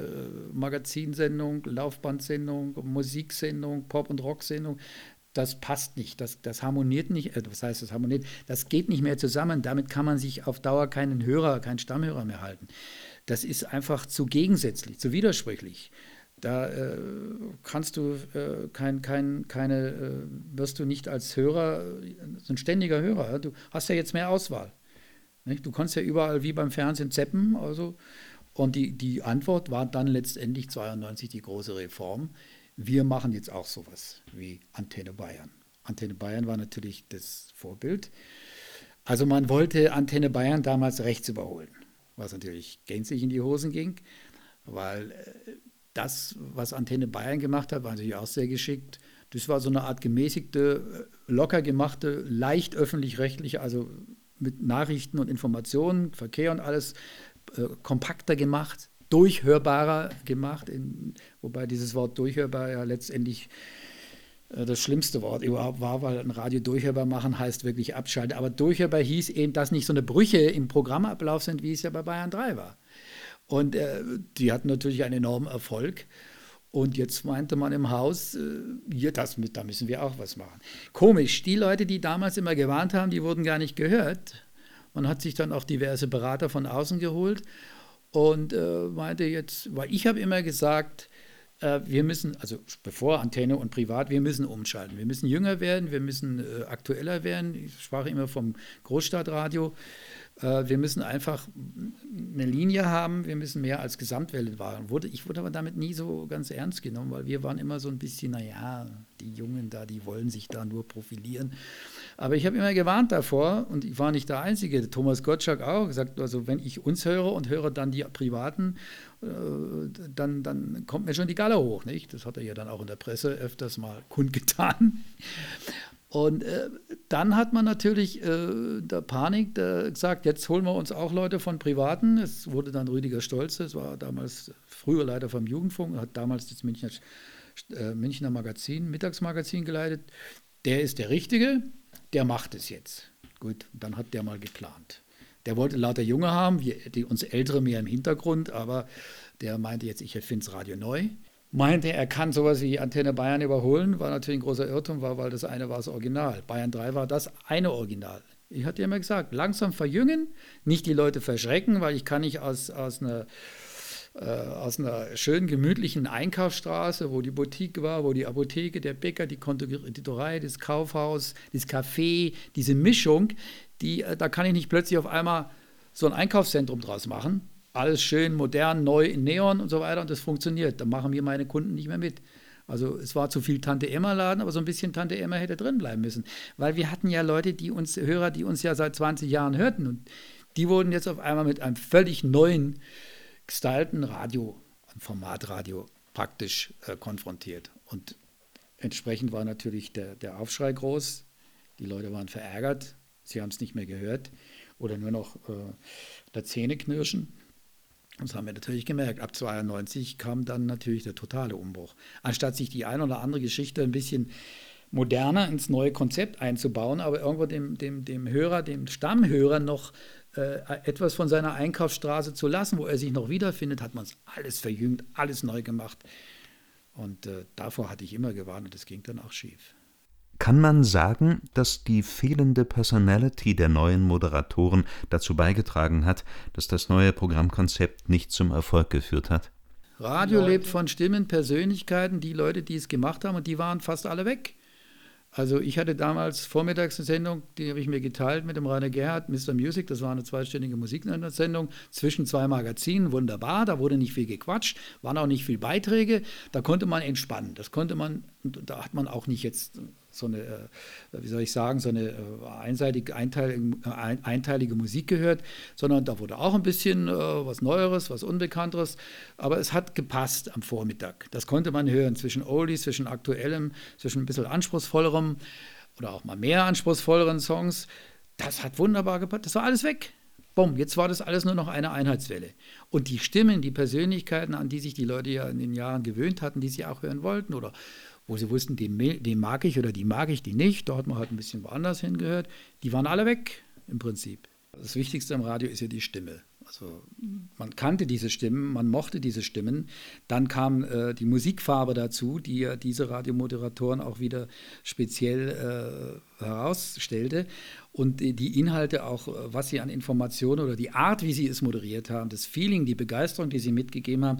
Magazinsendung, Laufbandsendung, Musiksendung, Pop- und Rocksendung, das passt nicht, das, das harmoniert nicht, äh, was heißt das harmoniert, das geht nicht mehr zusammen. Damit kann man sich auf Dauer keinen Hörer, keinen Stammhörer mehr halten. Das ist einfach zu gegensätzlich, zu widersprüchlich. Da äh, kannst du äh, kein, kein, keine, äh, wirst du nicht als Hörer, ein ständiger Hörer. Du hast ja jetzt mehr Auswahl. Nicht? Du kannst ja überall wie beim Fernsehen zeppen. Also, und die, die Antwort war dann letztendlich 92 die große Reform. Wir machen jetzt auch sowas wie Antenne Bayern. Antenne Bayern war natürlich das Vorbild. Also man wollte Antenne Bayern damals rechts überholen, was natürlich gänzlich in die Hosen ging, weil äh, das, was Antenne Bayern gemacht hat, war natürlich auch sehr geschickt. Das war so eine Art gemäßigte, locker gemachte, leicht öffentlich-rechtliche, also mit Nachrichten und Informationen, Verkehr und alles äh, kompakter gemacht, durchhörbarer gemacht, in, wobei dieses Wort durchhörbar ja letztendlich äh, das schlimmste Wort überhaupt war, weil ein Radio durchhörbar machen heißt wirklich abschalten. Aber durchhörbar hieß eben, dass nicht so eine Brüche im Programmablauf sind, wie es ja bei Bayern 3 war. Und äh, die hatten natürlich einen enormen Erfolg. Und jetzt meinte man im Haus, äh, hier, das, da müssen wir auch was machen. Komisch, die Leute, die damals immer gewarnt haben, die wurden gar nicht gehört. Man hat sich dann auch diverse Berater von außen geholt und äh, meinte jetzt, weil ich habe immer gesagt, äh, wir müssen, also bevor Antenne und Privat, wir müssen umschalten. Wir müssen jünger werden, wir müssen äh, aktueller werden. Ich sprach immer vom Großstadtradio. Äh, wir müssen einfach eine Linie haben, wir müssen mehr als Gesamtwelle wahren. Ich wurde aber damit nie so ganz ernst genommen, weil wir waren immer so ein bisschen, naja, die Jungen da, die wollen sich da nur profilieren. Aber ich habe immer gewarnt davor und ich war nicht der Einzige. Thomas Gottschalk auch gesagt, also wenn ich uns höre und höre dann die Privaten, äh, dann, dann kommt mir schon die Galle hoch. Nicht? Das hat er ja dann auch in der Presse öfters mal kundgetan. Und äh, dann hat man natürlich äh, der Panik der gesagt, jetzt holen wir uns auch Leute von Privaten. Es wurde dann Rüdiger Stolze, es war damals früher Leiter vom Jugendfunk, hat damals das Münchner, äh, Münchner Magazin, Mittagsmagazin geleitet. Der ist der Richtige, der macht es jetzt. Gut, dann hat der mal geplant. Der wollte lauter Junge haben, wir, die, uns Ältere mehr im Hintergrund, aber der meinte jetzt, ich erfinde das Radio neu. Meinte, er kann sowas wie Antenne Bayern überholen, war natürlich ein großer Irrtum, war, weil das eine war das Original. Bayern 3 war das eine Original. Ich hatte ja immer gesagt, langsam verjüngen, nicht die Leute verschrecken, weil ich kann nicht aus, aus einer äh, aus einer schönen, gemütlichen Einkaufsstraße, wo die Boutique war, wo die Apotheke, der Bäcker, die Konditorei, das Kaufhaus, das Café, diese Mischung, die, äh, da kann ich nicht plötzlich auf einmal so ein Einkaufszentrum draus machen. Alles schön, modern, neu in Neon und so weiter und das funktioniert. Da machen mir meine Kunden nicht mehr mit. Also es war zu viel Tante Emma Laden, aber so ein bisschen Tante Emma hätte drin bleiben müssen, weil wir hatten ja Leute, die uns Hörer, die uns ja seit 20 Jahren hörten und die wurden jetzt auf einmal mit einem völlig neuen gestylten Radio, ein Formatradio praktisch äh, konfrontiert. Und entsprechend war natürlich der, der Aufschrei groß. Die Leute waren verärgert, sie haben es nicht mehr gehört oder nur noch äh, der Zähne knirschen. Das haben wir natürlich gemerkt. Ab 92 kam dann natürlich der totale Umbruch. Anstatt sich die eine oder andere Geschichte ein bisschen moderner ins neue Konzept einzubauen, aber irgendwo dem, dem, dem Hörer, dem Stammhörer noch äh, etwas von seiner Einkaufsstraße zu lassen, wo er sich noch wiederfindet, hat man es alles verjüngt, alles neu gemacht. Und äh, davor hatte ich immer gewarnt und das ging dann auch schief. Kann man sagen, dass die fehlende Personality der neuen Moderatoren dazu beigetragen hat, dass das neue Programmkonzept nicht zum Erfolg geführt hat? Radio lebt von Stimmen, Persönlichkeiten, die Leute, die es gemacht haben, und die waren fast alle weg. Also ich hatte damals vormittags eine Sendung, die habe ich mir geteilt mit dem Rainer Gerhardt, Mr. Music, das war eine zweistündige Musiksendung zwischen zwei Magazinen, wunderbar, da wurde nicht viel gequatscht, waren auch nicht viele Beiträge, da konnte man entspannen, das konnte man, da hat man auch nicht jetzt so eine, äh, wie soll ich sagen, so eine äh, einseitig einteilige, äh, einteilige Musik gehört, sondern da wurde auch ein bisschen was Neueres, was Unbekannteres, aber es hat gepasst am Vormittag. Das konnte man hören zwischen Oldies, zwischen aktuellem, zwischen ein bisschen anspruchsvollerem oder auch mal mehr anspruchsvolleren Songs. Das hat wunderbar gepasst. Das war alles weg. Bumm, jetzt war das alles nur noch eine Einheitswelle. Und die Stimmen, die Persönlichkeiten, an die sich die Leute ja in den Jahren gewöhnt hatten, die sie auch hören wollten oder wo sie wussten, den, den mag ich oder die mag ich, die nicht. Da hat man halt ein bisschen woanders hingehört. Die waren alle weg im Prinzip. Das Wichtigste am Radio ist ja die Stimme. Also man kannte diese Stimmen, man mochte diese Stimmen. Dann kam äh, die Musikfarbe dazu, die ja diese Radiomoderatoren auch wieder speziell äh, herausstellte und die Inhalte auch, was sie an Informationen oder die Art, wie sie es moderiert haben, das Feeling, die Begeisterung, die sie mitgegeben haben,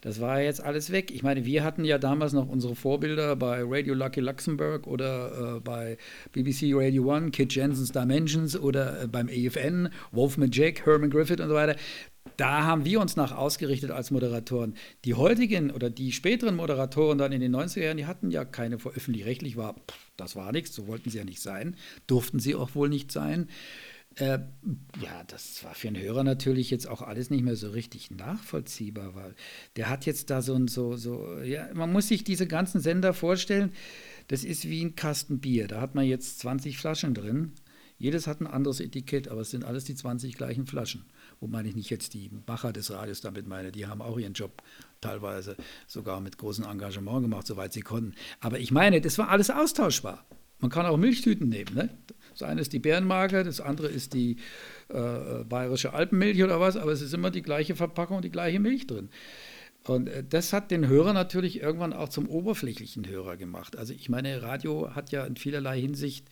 das war jetzt alles weg. Ich meine, wir hatten ja damals noch unsere Vorbilder bei Radio Lucky Luxemburg oder äh, bei BBC Radio One, Kit Jensens Dimensions oder äh, beim EFN, Wolfman Jack, Herman Griffith und so weiter. Da haben wir uns nach ausgerichtet als Moderatoren. Die heutigen oder die späteren Moderatoren dann in den 90er Jahren, die hatten ja keine, öffentlich-rechtlich war, das war nichts, so wollten sie ja nicht sein, durften sie auch wohl nicht sein. Äh, ja, das war für einen Hörer natürlich jetzt auch alles nicht mehr so richtig nachvollziehbar, weil der hat jetzt da so ein, so, so, ja, man muss sich diese ganzen Sender vorstellen, das ist wie ein Kasten Bier. Da hat man jetzt 20 Flaschen drin. Jedes hat ein anderes Etikett, aber es sind alles die 20 gleichen Flaschen. Wobei ich nicht jetzt die Macher des Radios damit meine, die haben auch ihren Job teilweise sogar mit großem Engagement gemacht, soweit sie konnten. Aber ich meine, das war alles austauschbar. Man kann auch Milchtüten nehmen. Ne? Das eine ist die Bärenmarke, das andere ist die äh, bayerische Alpenmilch oder was, aber es ist immer die gleiche Verpackung, die gleiche Milch drin. Und äh, das hat den Hörer natürlich irgendwann auch zum oberflächlichen Hörer gemacht. Also ich meine, Radio hat ja in vielerlei Hinsicht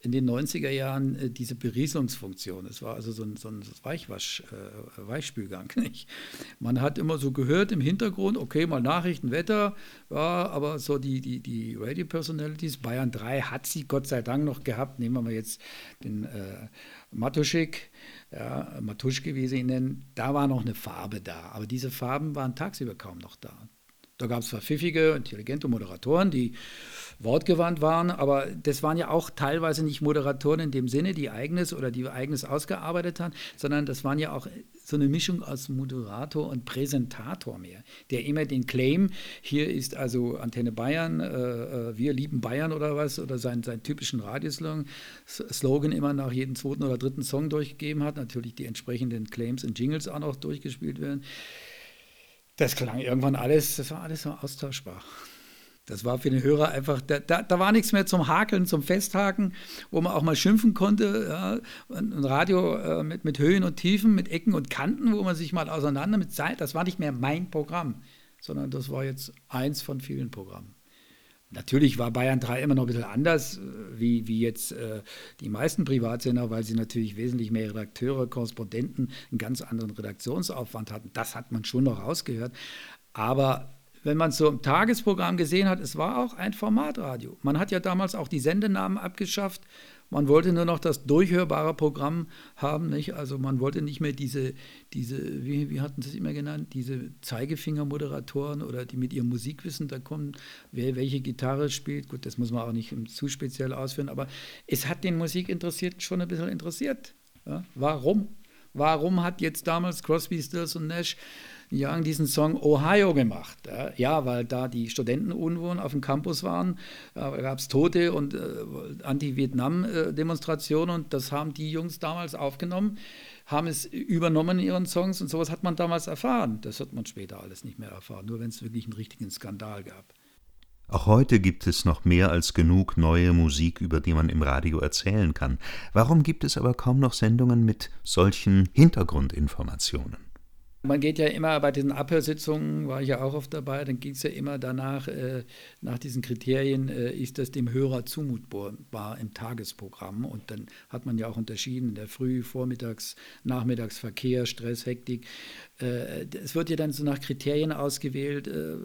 in den 90er Jahren äh, diese Berieselungsfunktion. Es war also so ein, so ein Weichwasch, äh, Weichspülgang. Nicht? Man hat immer so gehört im Hintergrund, okay, mal Nachrichten, Wetter, ja, aber so die, die, die Radio-Personalities, Bayern 3 hat sie Gott sei Dank noch gehabt. Nehmen wir mal jetzt den äh, Matuschik, ja, Matuschke, wie sie ihn nennen, da war noch eine Farbe da. Aber diese Farben waren tagsüber kaum noch da. Da gab es zwar pfiffige, intelligente Moderatoren, die wortgewandt waren, aber das waren ja auch teilweise nicht Moderatoren in dem Sinne, die eigenes oder die eigenes ausgearbeitet haben, sondern das waren ja auch so eine Mischung aus Moderator und Präsentator mehr, der immer den Claim, hier ist also Antenne Bayern, äh, äh wir lieben Bayern oder was, oder seinen, seinen typischen Radioslogan immer nach jedem zweiten oder dritten Song durchgegeben hat, natürlich die entsprechenden Claims und Jingles auch noch durchgespielt werden. Das klang irgendwann alles, das war alles so austauschbar. Das war für den Hörer einfach, da, da, da, war nichts mehr zum Hakeln, zum Festhaken, wo man auch mal schimpfen konnte. Ja. Ein Radio äh, mit, mit Höhen und Tiefen, mit Ecken und Kanten, wo man sich mal auseinander mit Zeit, das war nicht mehr mein Programm. sondern das war jetzt eins von vielen Programmen. Natürlich war Bayern 3 immer noch ein bisschen anders, äh, wie, wie jetzt äh, die meisten Privatsender, weil sie natürlich wesentlich mehr Redakteure, Korrespondenten, einen ganz anderen Redaktionsaufwand hatten. Das hat man schon noch rausgehört. Aber wenn man es so im Tagesprogramm gesehen hat, es war auch ein Formatradio. Man hat ja damals auch die Sendenamen abgeschafft man wollte nur noch das durchhörbare Programm haben, nicht? Also man wollte nicht mehr diese, diese wie, wie hatten sie es immer genannt, diese Zeigefinger-Moderatoren oder die mit ihrem Musikwissen da kommen, wer welche Gitarre spielt. Gut, das muss man auch nicht zu speziell ausführen, aber es hat den Musikinteressierten schon ein bisschen interessiert. Ja? Warum? Warum hat jetzt damals Crosby, Stills und Nash Young diesen Song Ohio gemacht. Ja, weil da die Studentenunwohn auf dem Campus waren, da gab es Tote und äh, Anti-Vietnam-Demonstrationen und das haben die Jungs damals aufgenommen, haben es übernommen in ihren Songs und sowas hat man damals erfahren. Das hat man später alles nicht mehr erfahren, nur wenn es wirklich einen richtigen Skandal gab. Auch heute gibt es noch mehr als genug neue Musik, über die man im Radio erzählen kann. Warum gibt es aber kaum noch Sendungen mit solchen Hintergrundinformationen? Man geht ja immer bei diesen Abhörsitzungen, war ich ja auch oft dabei, dann geht es ja immer danach, äh, nach diesen Kriterien, äh, ist das dem Hörer zumutbar im Tagesprogramm. Und dann hat man ja auch unterschieden in der Früh-, Vormittags-, Nachmittagsverkehr, Stress, Hektik. Äh, es wird ja dann so nach Kriterien ausgewählt äh,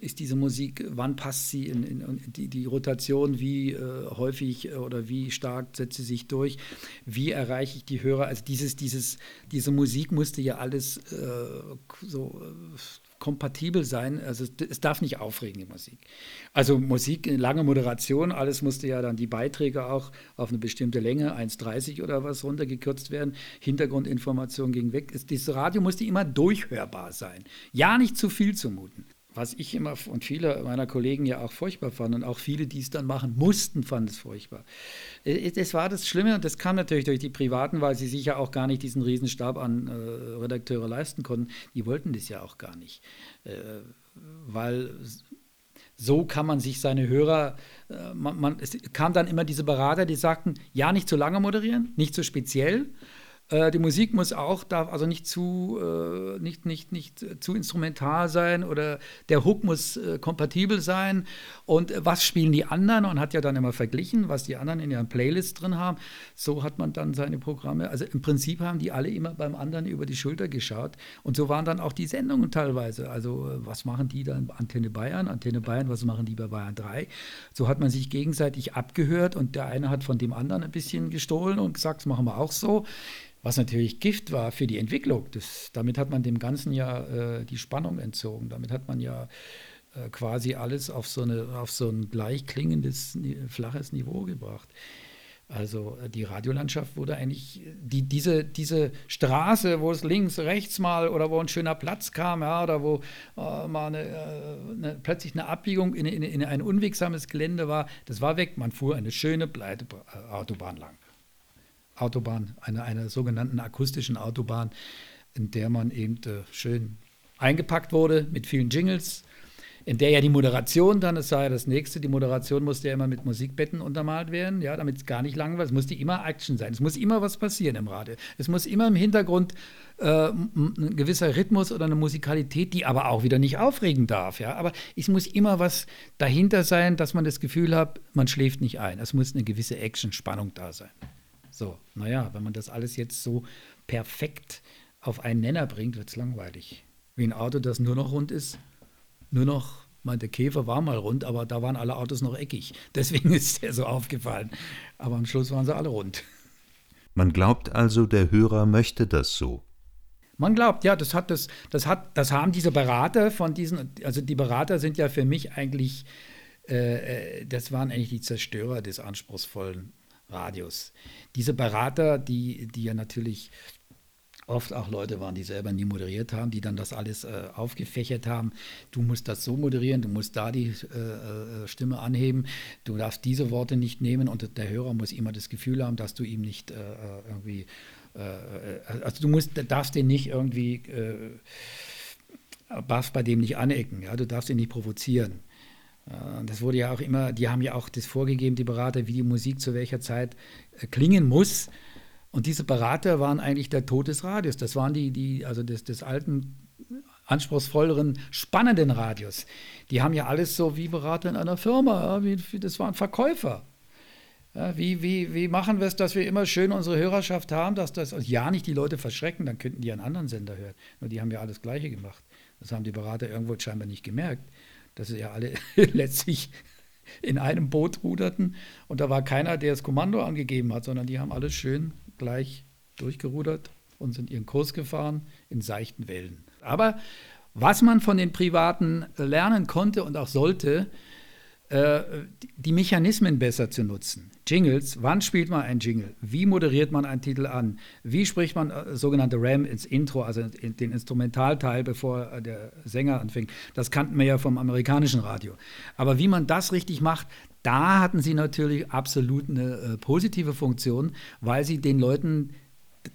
ist diese Musik, wann passt sie in, in die, die, Rotation, wie äh, häufig äh, oder wie stark setzt sie sich durch, wie erreiche ich die Hörer. Also dieses, dieses, diese Musik musste ja alles äh, so äh, kompatibel sein. Also es darf nicht aufregen, die Musik. Also Musik, lange Moderation, alles musste ja dann die Beiträge auch auf eine bestimmte Länge, 1,30 oder was, runtergekürzt werden. Hintergrundinformation ging weg. Das Radio musste immer durchhörbar sein. Ja, nicht zu viel zumuten was ich immer und viele meiner Kollegen ja auch furchtbar fanden und auch viele, die es dann machen mussten, fanden es furchtbar. Äh, das war das Schlimme und das kam natürlich durch die Privaten, weil sie sich ja auch gar nicht diesen Riesenstab an äh, Redakteure leisten konnten. Die wollten das ja auch gar nicht, äh, weil so kann man sich seine Hörer, äh, man, man, es kam dann immer diese Berater, die sagten, ja, nicht zu lange moderieren, nicht zu speziell, äh, die Musik muss auch, darf also nicht zu, äh, nicht, nicht, nicht zu instrumental sein oder der Hook muss äh, kompatibel sein. Und äh, was spielen die anderen? Und hat ja dann immer verglichen, was die anderen in ihren Playlists drin haben. So hat man dann seine Programme. Also im Prinzip haben die alle immer beim anderen über die Schulter geschaut. Und so waren dann auch die Sendungen teilweise. Also äh, was machen die dann? Antenne Bayern, Antenne Bayern, was machen die bei Bayern 3? So hat man sich gegenseitig abgehört und der eine hat von dem anderen ein bisschen gestohlen und gesagt, das machen wir auch so was natürlich Gift war für die Entwicklung. Das, damit hat man dem Ganzen ja äh, die Spannung entzogen. Damit hat man ja äh, quasi alles auf so, eine, auf so ein gleich klingendes, flaches Niveau gebracht. Also äh, die Radiolandschaft wurde eigentlich, die, diese, diese Straße, wo es links, rechts mal oder wo ein schöner Platz kam, ja, oder wo äh, mal eine, äh, eine, plötzlich eine Abbiegung in, in, in, ein unwegsames Gelände war, das war weg. Man fuhr eine schöne breite Autobahn lang. Autobahn, einer, einer sogenannten akustischen Autobahn, in der man eben äh, schön eingepackt wurde mit vielen Jingles, in der ja die Moderation dann, das sei ja das nächste, die Moderation musste ja immer mit Musikbetten untermalt werden, ja, damit es gar nicht langweilig Es musste immer Action sein. Es muss immer was passieren im Radio. Es muss immer im Hintergrund äh, ein gewisser Rhythmus oder eine Musikalität, die aber auch wieder nicht aufregen darf, ja. Aber es muss immer was dahinter sein, dass man das Gefühl hat, man schläft nicht ein. Es muss eine gewisse Action-Spannung da sein. So, naja, wenn man das alles jetzt so perfekt auf einen Nenner bringt, wird es langweilig. Wie ein Auto, das nur noch rund ist, nur noch, mein, der Käfer war mal rund, aber da waren alle Autos noch eckig. Deswegen ist der so aufgefallen. Aber am Schluss waren sie alle rund. Man glaubt also, der Hörer möchte das so. Man glaubt, ja, das hat das, das hat, das haben diese Berater von diesen, also die Berater sind ja für mich eigentlich, äh, äh das waren eigentlich die Zerstörer des anspruchsvollen Radios. Diese Berater, die, die ja natürlich oft auch Leute waren, die selber nie moderiert haben, die dann das alles äh, aufgefächert haben. Du musst das so moderieren, du musst da die äh, äh Stimme anheben, du darfst diese Worte nicht nehmen und der Hörer muss immer das Gefühl haben, dass du ihm nicht äh, äh irgendwie, äh, also du musst, darfst den nicht irgendwie, darfst bei dem nicht anecken, ja? du darfst ihn nicht provozieren. Das wurde ja auch immer, die haben ja auch das vorgegeben, die Berater, wie die Musik zu welcher Zeit äh, klingen muss. Und diese Berater waren eigentlich der Tod des Radios. Das waren die, die also des, des alten anspruchsvolleren, spannenden Radios. Die haben ja alles so wie Berater in einer Firma. Das waren Verkäufer. Wie, wie, wie machen wir es, dass wir immer schön unsere Hörerschaft haben, dass das ja nicht die Leute verschrecken, dann könnten die einen anderen Sender hören. Nur die haben ja alles Gleiche gemacht. Das haben die Berater irgendwo scheinbar nicht gemerkt, dass sie ja alle letztlich in einem Boot ruderten und da war keiner, der das Kommando angegeben hat, sondern die haben alles schön gleich durchgerudert und sind ihren Kurs gefahren in seichten Wellen. Aber was man von den Privaten lernen konnte und auch sollte, äh, die Mechanismen besser zu nutzen. Jingles, wann spielt man ein Jingle? Wie moderiert man einen Titel an? Wie spricht man äh, sogenannte RAM ins Intro, also in den Instrumentalteil, bevor äh, der Sänger anfängt? Das kannten wir ja vom amerikanischen Radio. Aber wie man das richtig macht, da hatten sie natürlich absolut eine äh, positive Funktion, weil sie den Leuten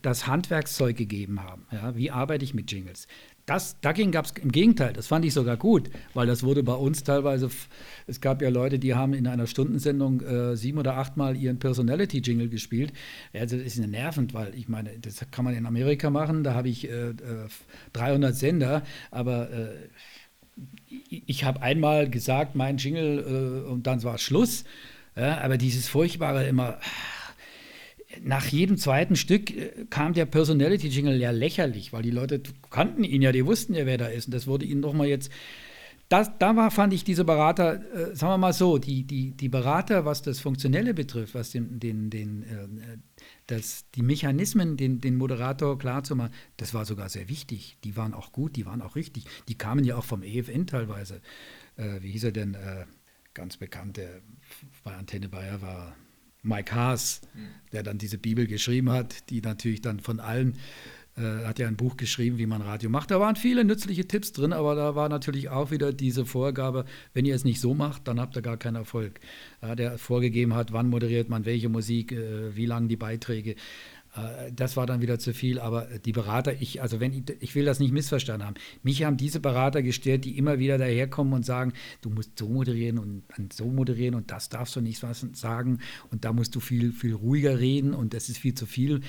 das Handwerkszeug gegeben haben. Ja, wie arbeite ich mit Jingles? Das, dagegen gab es im Gegenteil, das fand ich sogar gut, weil das wurde bei uns teilweise, es gab ja Leute, die haben in einer Stundensendung äh, sieben oder achtmal ihren Personality-Jingle gespielt. Also das ist nervend, weil ich meine, das kann man in Amerika machen, da habe ich äh, 300 äh, Sender, aber äh, ich habe einmal gesagt, mein Jingle äh, und dann war Schluss. Ja, aber dieses furchtbare immer, nach jedem zweiten Stück äh, kam der Personality-Jingle ja lächerlich, weil die Leute kannten ihn ja, die wussten ja, wer da ist. Und das wurde ihnen nochmal jetzt. Das, da war, fand ich diese Berater, äh, sagen wir mal so, die, die, die Berater, was das Funktionelle betrifft, was den, den, den, äh, das, die Mechanismen, den, den Moderator klarzumachen, das war sogar sehr wichtig. Die waren auch gut, die waren auch richtig. Die kamen ja auch vom EFN teilweise. Äh, wie hieß er denn? Äh, ganz bekannt, der bei Antenne Bayer war Mike Haas, der dann diese Bibel geschrieben hat, die natürlich dann von allen, äh, hat ja ein Buch geschrieben, wie man Radio macht. Da waren viele nützliche Tipps drin, aber da war natürlich auch wieder diese Vorgabe, wenn ihr es nicht so macht, dann habt ihr gar keinen Erfolg. Ja, der vorgegeben hat, wann moderiert man welche Musik, äh, wie lang die Beiträge. Äh, das war dann wieder zu viel, aber die Berater, ich, also wenn ich, ich will das nicht missverstanden haben. Mich haben diese Berater gestellt, die immer wieder daherkommen und sagen, du musst so moderieren und so moderieren und das darfst du nicht sagen und da musst du viel, viel ruhiger reden und das ist viel zu viel.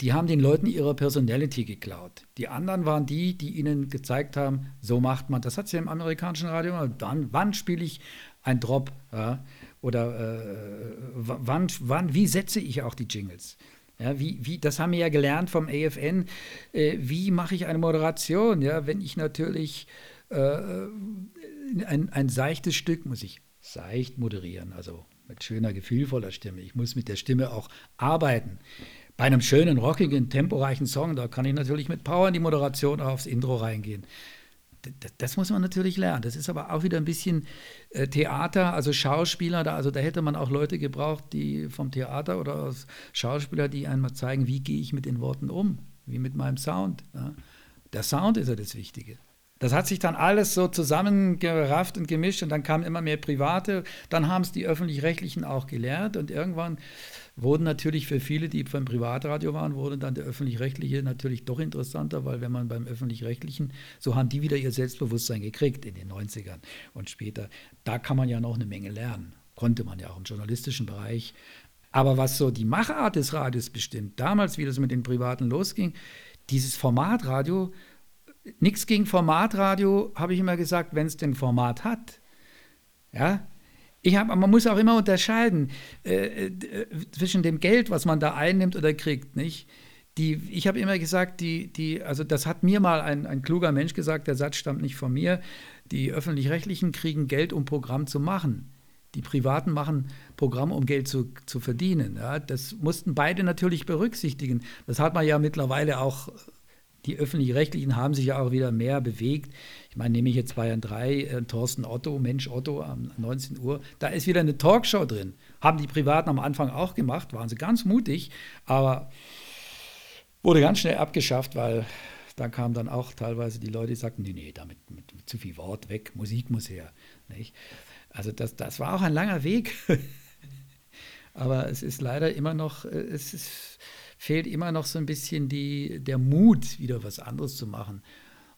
Die haben den Leuten ihre Personality geklaut. Die anderen waren die, die ihnen gezeigt haben, so macht man. Das hat sie im amerikanischen Radio. Dann, wann spiele ich ein Drop? Ja? Oder äh, wann, wann, wie setze ich auch die Jingles? Ja, wie, wie, das haben wir ja gelernt vom AFN. Äh, wie mache ich eine Moderation? Ja, wenn ich natürlich äh, ein, ein seichtes Stück muss ich seicht moderieren, also mit schöner, gefühlvoller Stimme. Ich muss mit der Stimme auch arbeiten. Bei einem schönen, rockigen, temporeichen Song, da kann ich natürlich mit Power in die Moderation aufs Intro reingehen das, das, muss man natürlich lernen. Das ist aber auch wieder ein bisschen äh, Theater, also Schauspieler. Da, also da hätte man auch Leute gebraucht, die vom Theater oder aus Schauspieler, die einmal zeigen, wie gehe ich mit den Worten um, wie mit meinem Sound. Ja. Der Sound ist ja das Wichtige. Das hat sich dann alles so zusammengerafft und gemischt und dann kamen immer mehr Private. Dann haben es die Öffentlich-Rechtlichen auch gelernt und irgendwann wurden natürlich für viele, die beim Privatradio waren, wurde dann der Öffentlich-Rechtliche natürlich doch interessanter, weil wenn man beim Öffentlich-Rechtlichen, so haben die wieder ihr Selbstbewusstsein gekriegt in den 90ern und später. Da kann man ja noch eine Menge lernen. Konnte man ja auch im journalistischen Bereich. Aber was so die Machart des Radios bestimmt, damals, wie das mit den Privaten losging, dieses Formatradio nichts gegen Formatradio, habe ich immer gesagt, wenn es denn Format hat. Ja, ich hab, man muss auch immer unterscheiden äh, äh, zwischen dem Geld, was man da einnimmt oder kriegt, nicht? Die, ich habe immer gesagt, die, die, also das hat mir mal ein, ein kluger Mensch gesagt, der Satz stammt nicht von mir, die öffentlich-rechtlichen kriegen Geld, um Programm zu machen. Die Privaten machen Programm, um Geld zu, zu verdienen. Ja, das mussten beide natürlich berücksichtigen. Das hat man ja mittlerweile auch die öffentlich-rechtlichen haben sich ja auch wieder mehr bewegt. Ich meine, nehme ich jetzt Bayern 3, äh, Thorsten Otto, Mensch Otto um 19 Uhr, da ist wieder eine Talkshow drin. Haben die Privaten am Anfang auch gemacht, waren sie ganz mutig, aber wurde ganz schnell abgeschafft, weil da kamen dann auch teilweise die Leute, die sagten, nee, nee, damit mit, mit zu viel Wort weg, Musik muss her. Nicht? Also das, das war auch ein langer Weg. aber es ist leider immer noch, äh, es ist fehlt immer noch so ein bisschen die, der Mut, wieder was anderes zu machen.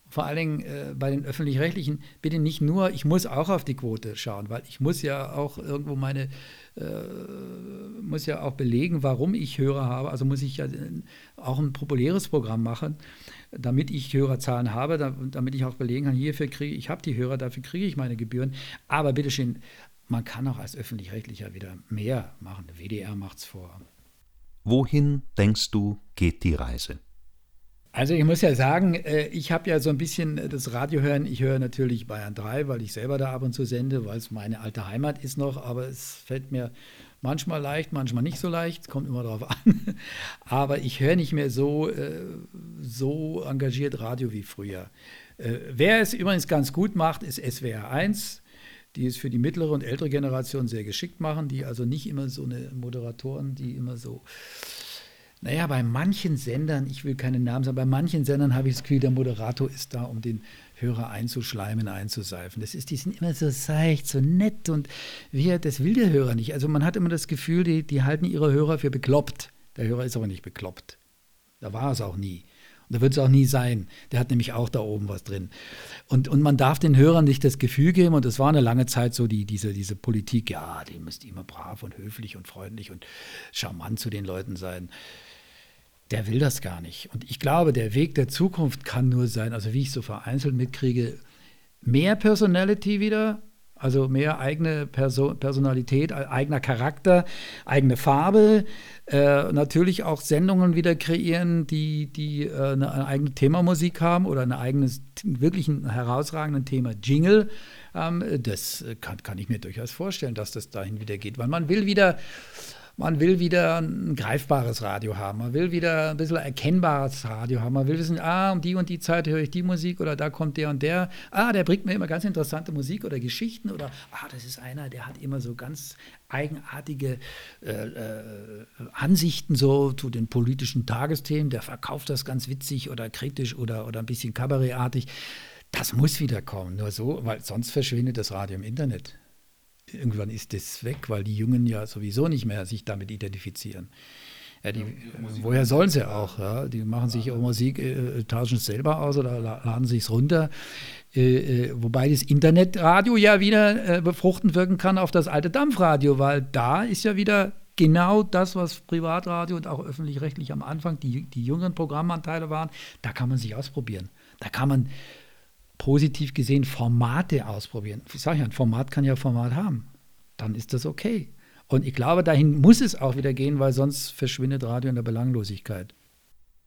vor allen Dingen äh, bei den öffentlich-rechtlichen, bitte nicht nur, ich muss auch auf die Quote schauen, weil ich muss ja auch irgendwo meine, äh, muss ja auch belegen, warum ich Hörer habe. Also muss ich ja auch ein populäres Programm machen, damit ich Hörerzahlen habe, damit ich auch belegen kann, hierfür kriege ich, habe die Hörer, dafür kriege ich meine Gebühren. Aber bitteschön, man kann auch als öffentlich-rechtlicher wieder mehr machen. Der WDR macht es vor. Wohin, denkst du, geht die Reise? Also ich muss ja sagen, äh, ich habe ja so ein bisschen das Radio hören. Ich höre natürlich Bayern 3, weil ich selber da ab und zu sende, weil es meine alte Heimat ist noch, aber es fällt mir manchmal leicht, manchmal nicht so leicht, kommt immer darauf an. Aber ich höre nicht mehr so, äh, so engagiert Radio wie früher. Äh, wer es übrigens ganz gut macht, ist SWR 1 die es für die mittlere und ältere Generation sehr geschickt machen, die also nicht immer so eine Moderatoren, die immer so naja, bei manchen Sendern, ich will keine Namen sagen, bei manchen Sendern habe ich das Gefühl, der Moderator ist da, um den Hörer einzuschleimen, einzuseifen. Das ist, die sind immer so seicht, so nett und wir, das will der Hörer nicht. Also man hat immer das Gefühl, die, die halten ihre Hörer für bekloppt. Der Hörer ist aber nicht bekloppt. Da war es auch nie. Da wird es auch nie sein. Der hat nämlich auch da oben was drin. Und, und man darf den Hörern nicht das Gefühl geben, und das war eine lange Zeit so, die, diese, diese Politik, ja, die müsste immer brav und höflich und freundlich und charmant zu den Leuten sein der will das gar nicht. Und ich glaube, der Weg der Zukunft kann nur sein, also wie ich so vereinzelt mitkriege, mehr Personality wieder, also mehr eigene Perso Personalität, eigener Charakter, eigene Farbe, äh, natürlich auch Sendungen wieder kreieren, die, die äh, eine eigene Themamusik haben oder ein eigenes, wirklich ein herausragendes Thema Jingle. Ähm, das kann, kann ich mir durchaus vorstellen, dass das dahin wieder geht, weil man will wieder man will wieder ein greifbares Radio haben. Man will wieder ein bisschen erkennbares Radio haben. Man will wissen, ah, um die und die Zeit höre ich die Musik oder da kommt der und der. Ah, der bringt mir immer ganz interessante Musik oder Geschichten oder ah, das ist einer, der hat immer so ganz eigenartige äh, äh, Ansichten so zu den politischen Tagesthemen. Der verkauft das ganz witzig oder kritisch oder, oder ein bisschen kabarettartig. Das muss wieder kommen, nur so, weil sonst verschwindet das Radio im Internet irgendwann ist das weg, weil die Jungen ja sowieso nicht mehr sich damit identifizieren. Ja, die, woher sollen sie auch? Ja? Die machen sich ihre Musik, äh, tauschen es selber aus oder laden sich es runter. Äh, äh, wobei das Internetradio ja wieder äh, befruchtend wirken kann auf das alte Dampfradio, weil da ist ja wieder genau das, was Privatradio und auch öffentlich-rechtlich am Anfang die, die jüngeren Programmanteile waren. Da kann man sich ausprobieren. Da kann man positiv gesehen Formate ausprobieren. Ich sage ja, ein Format kann ja Format haben. Dann ist das okay. Und ich glaube, dahin muss es auch wieder gehen, weil sonst verschwindet Radio in der Belanglosigkeit.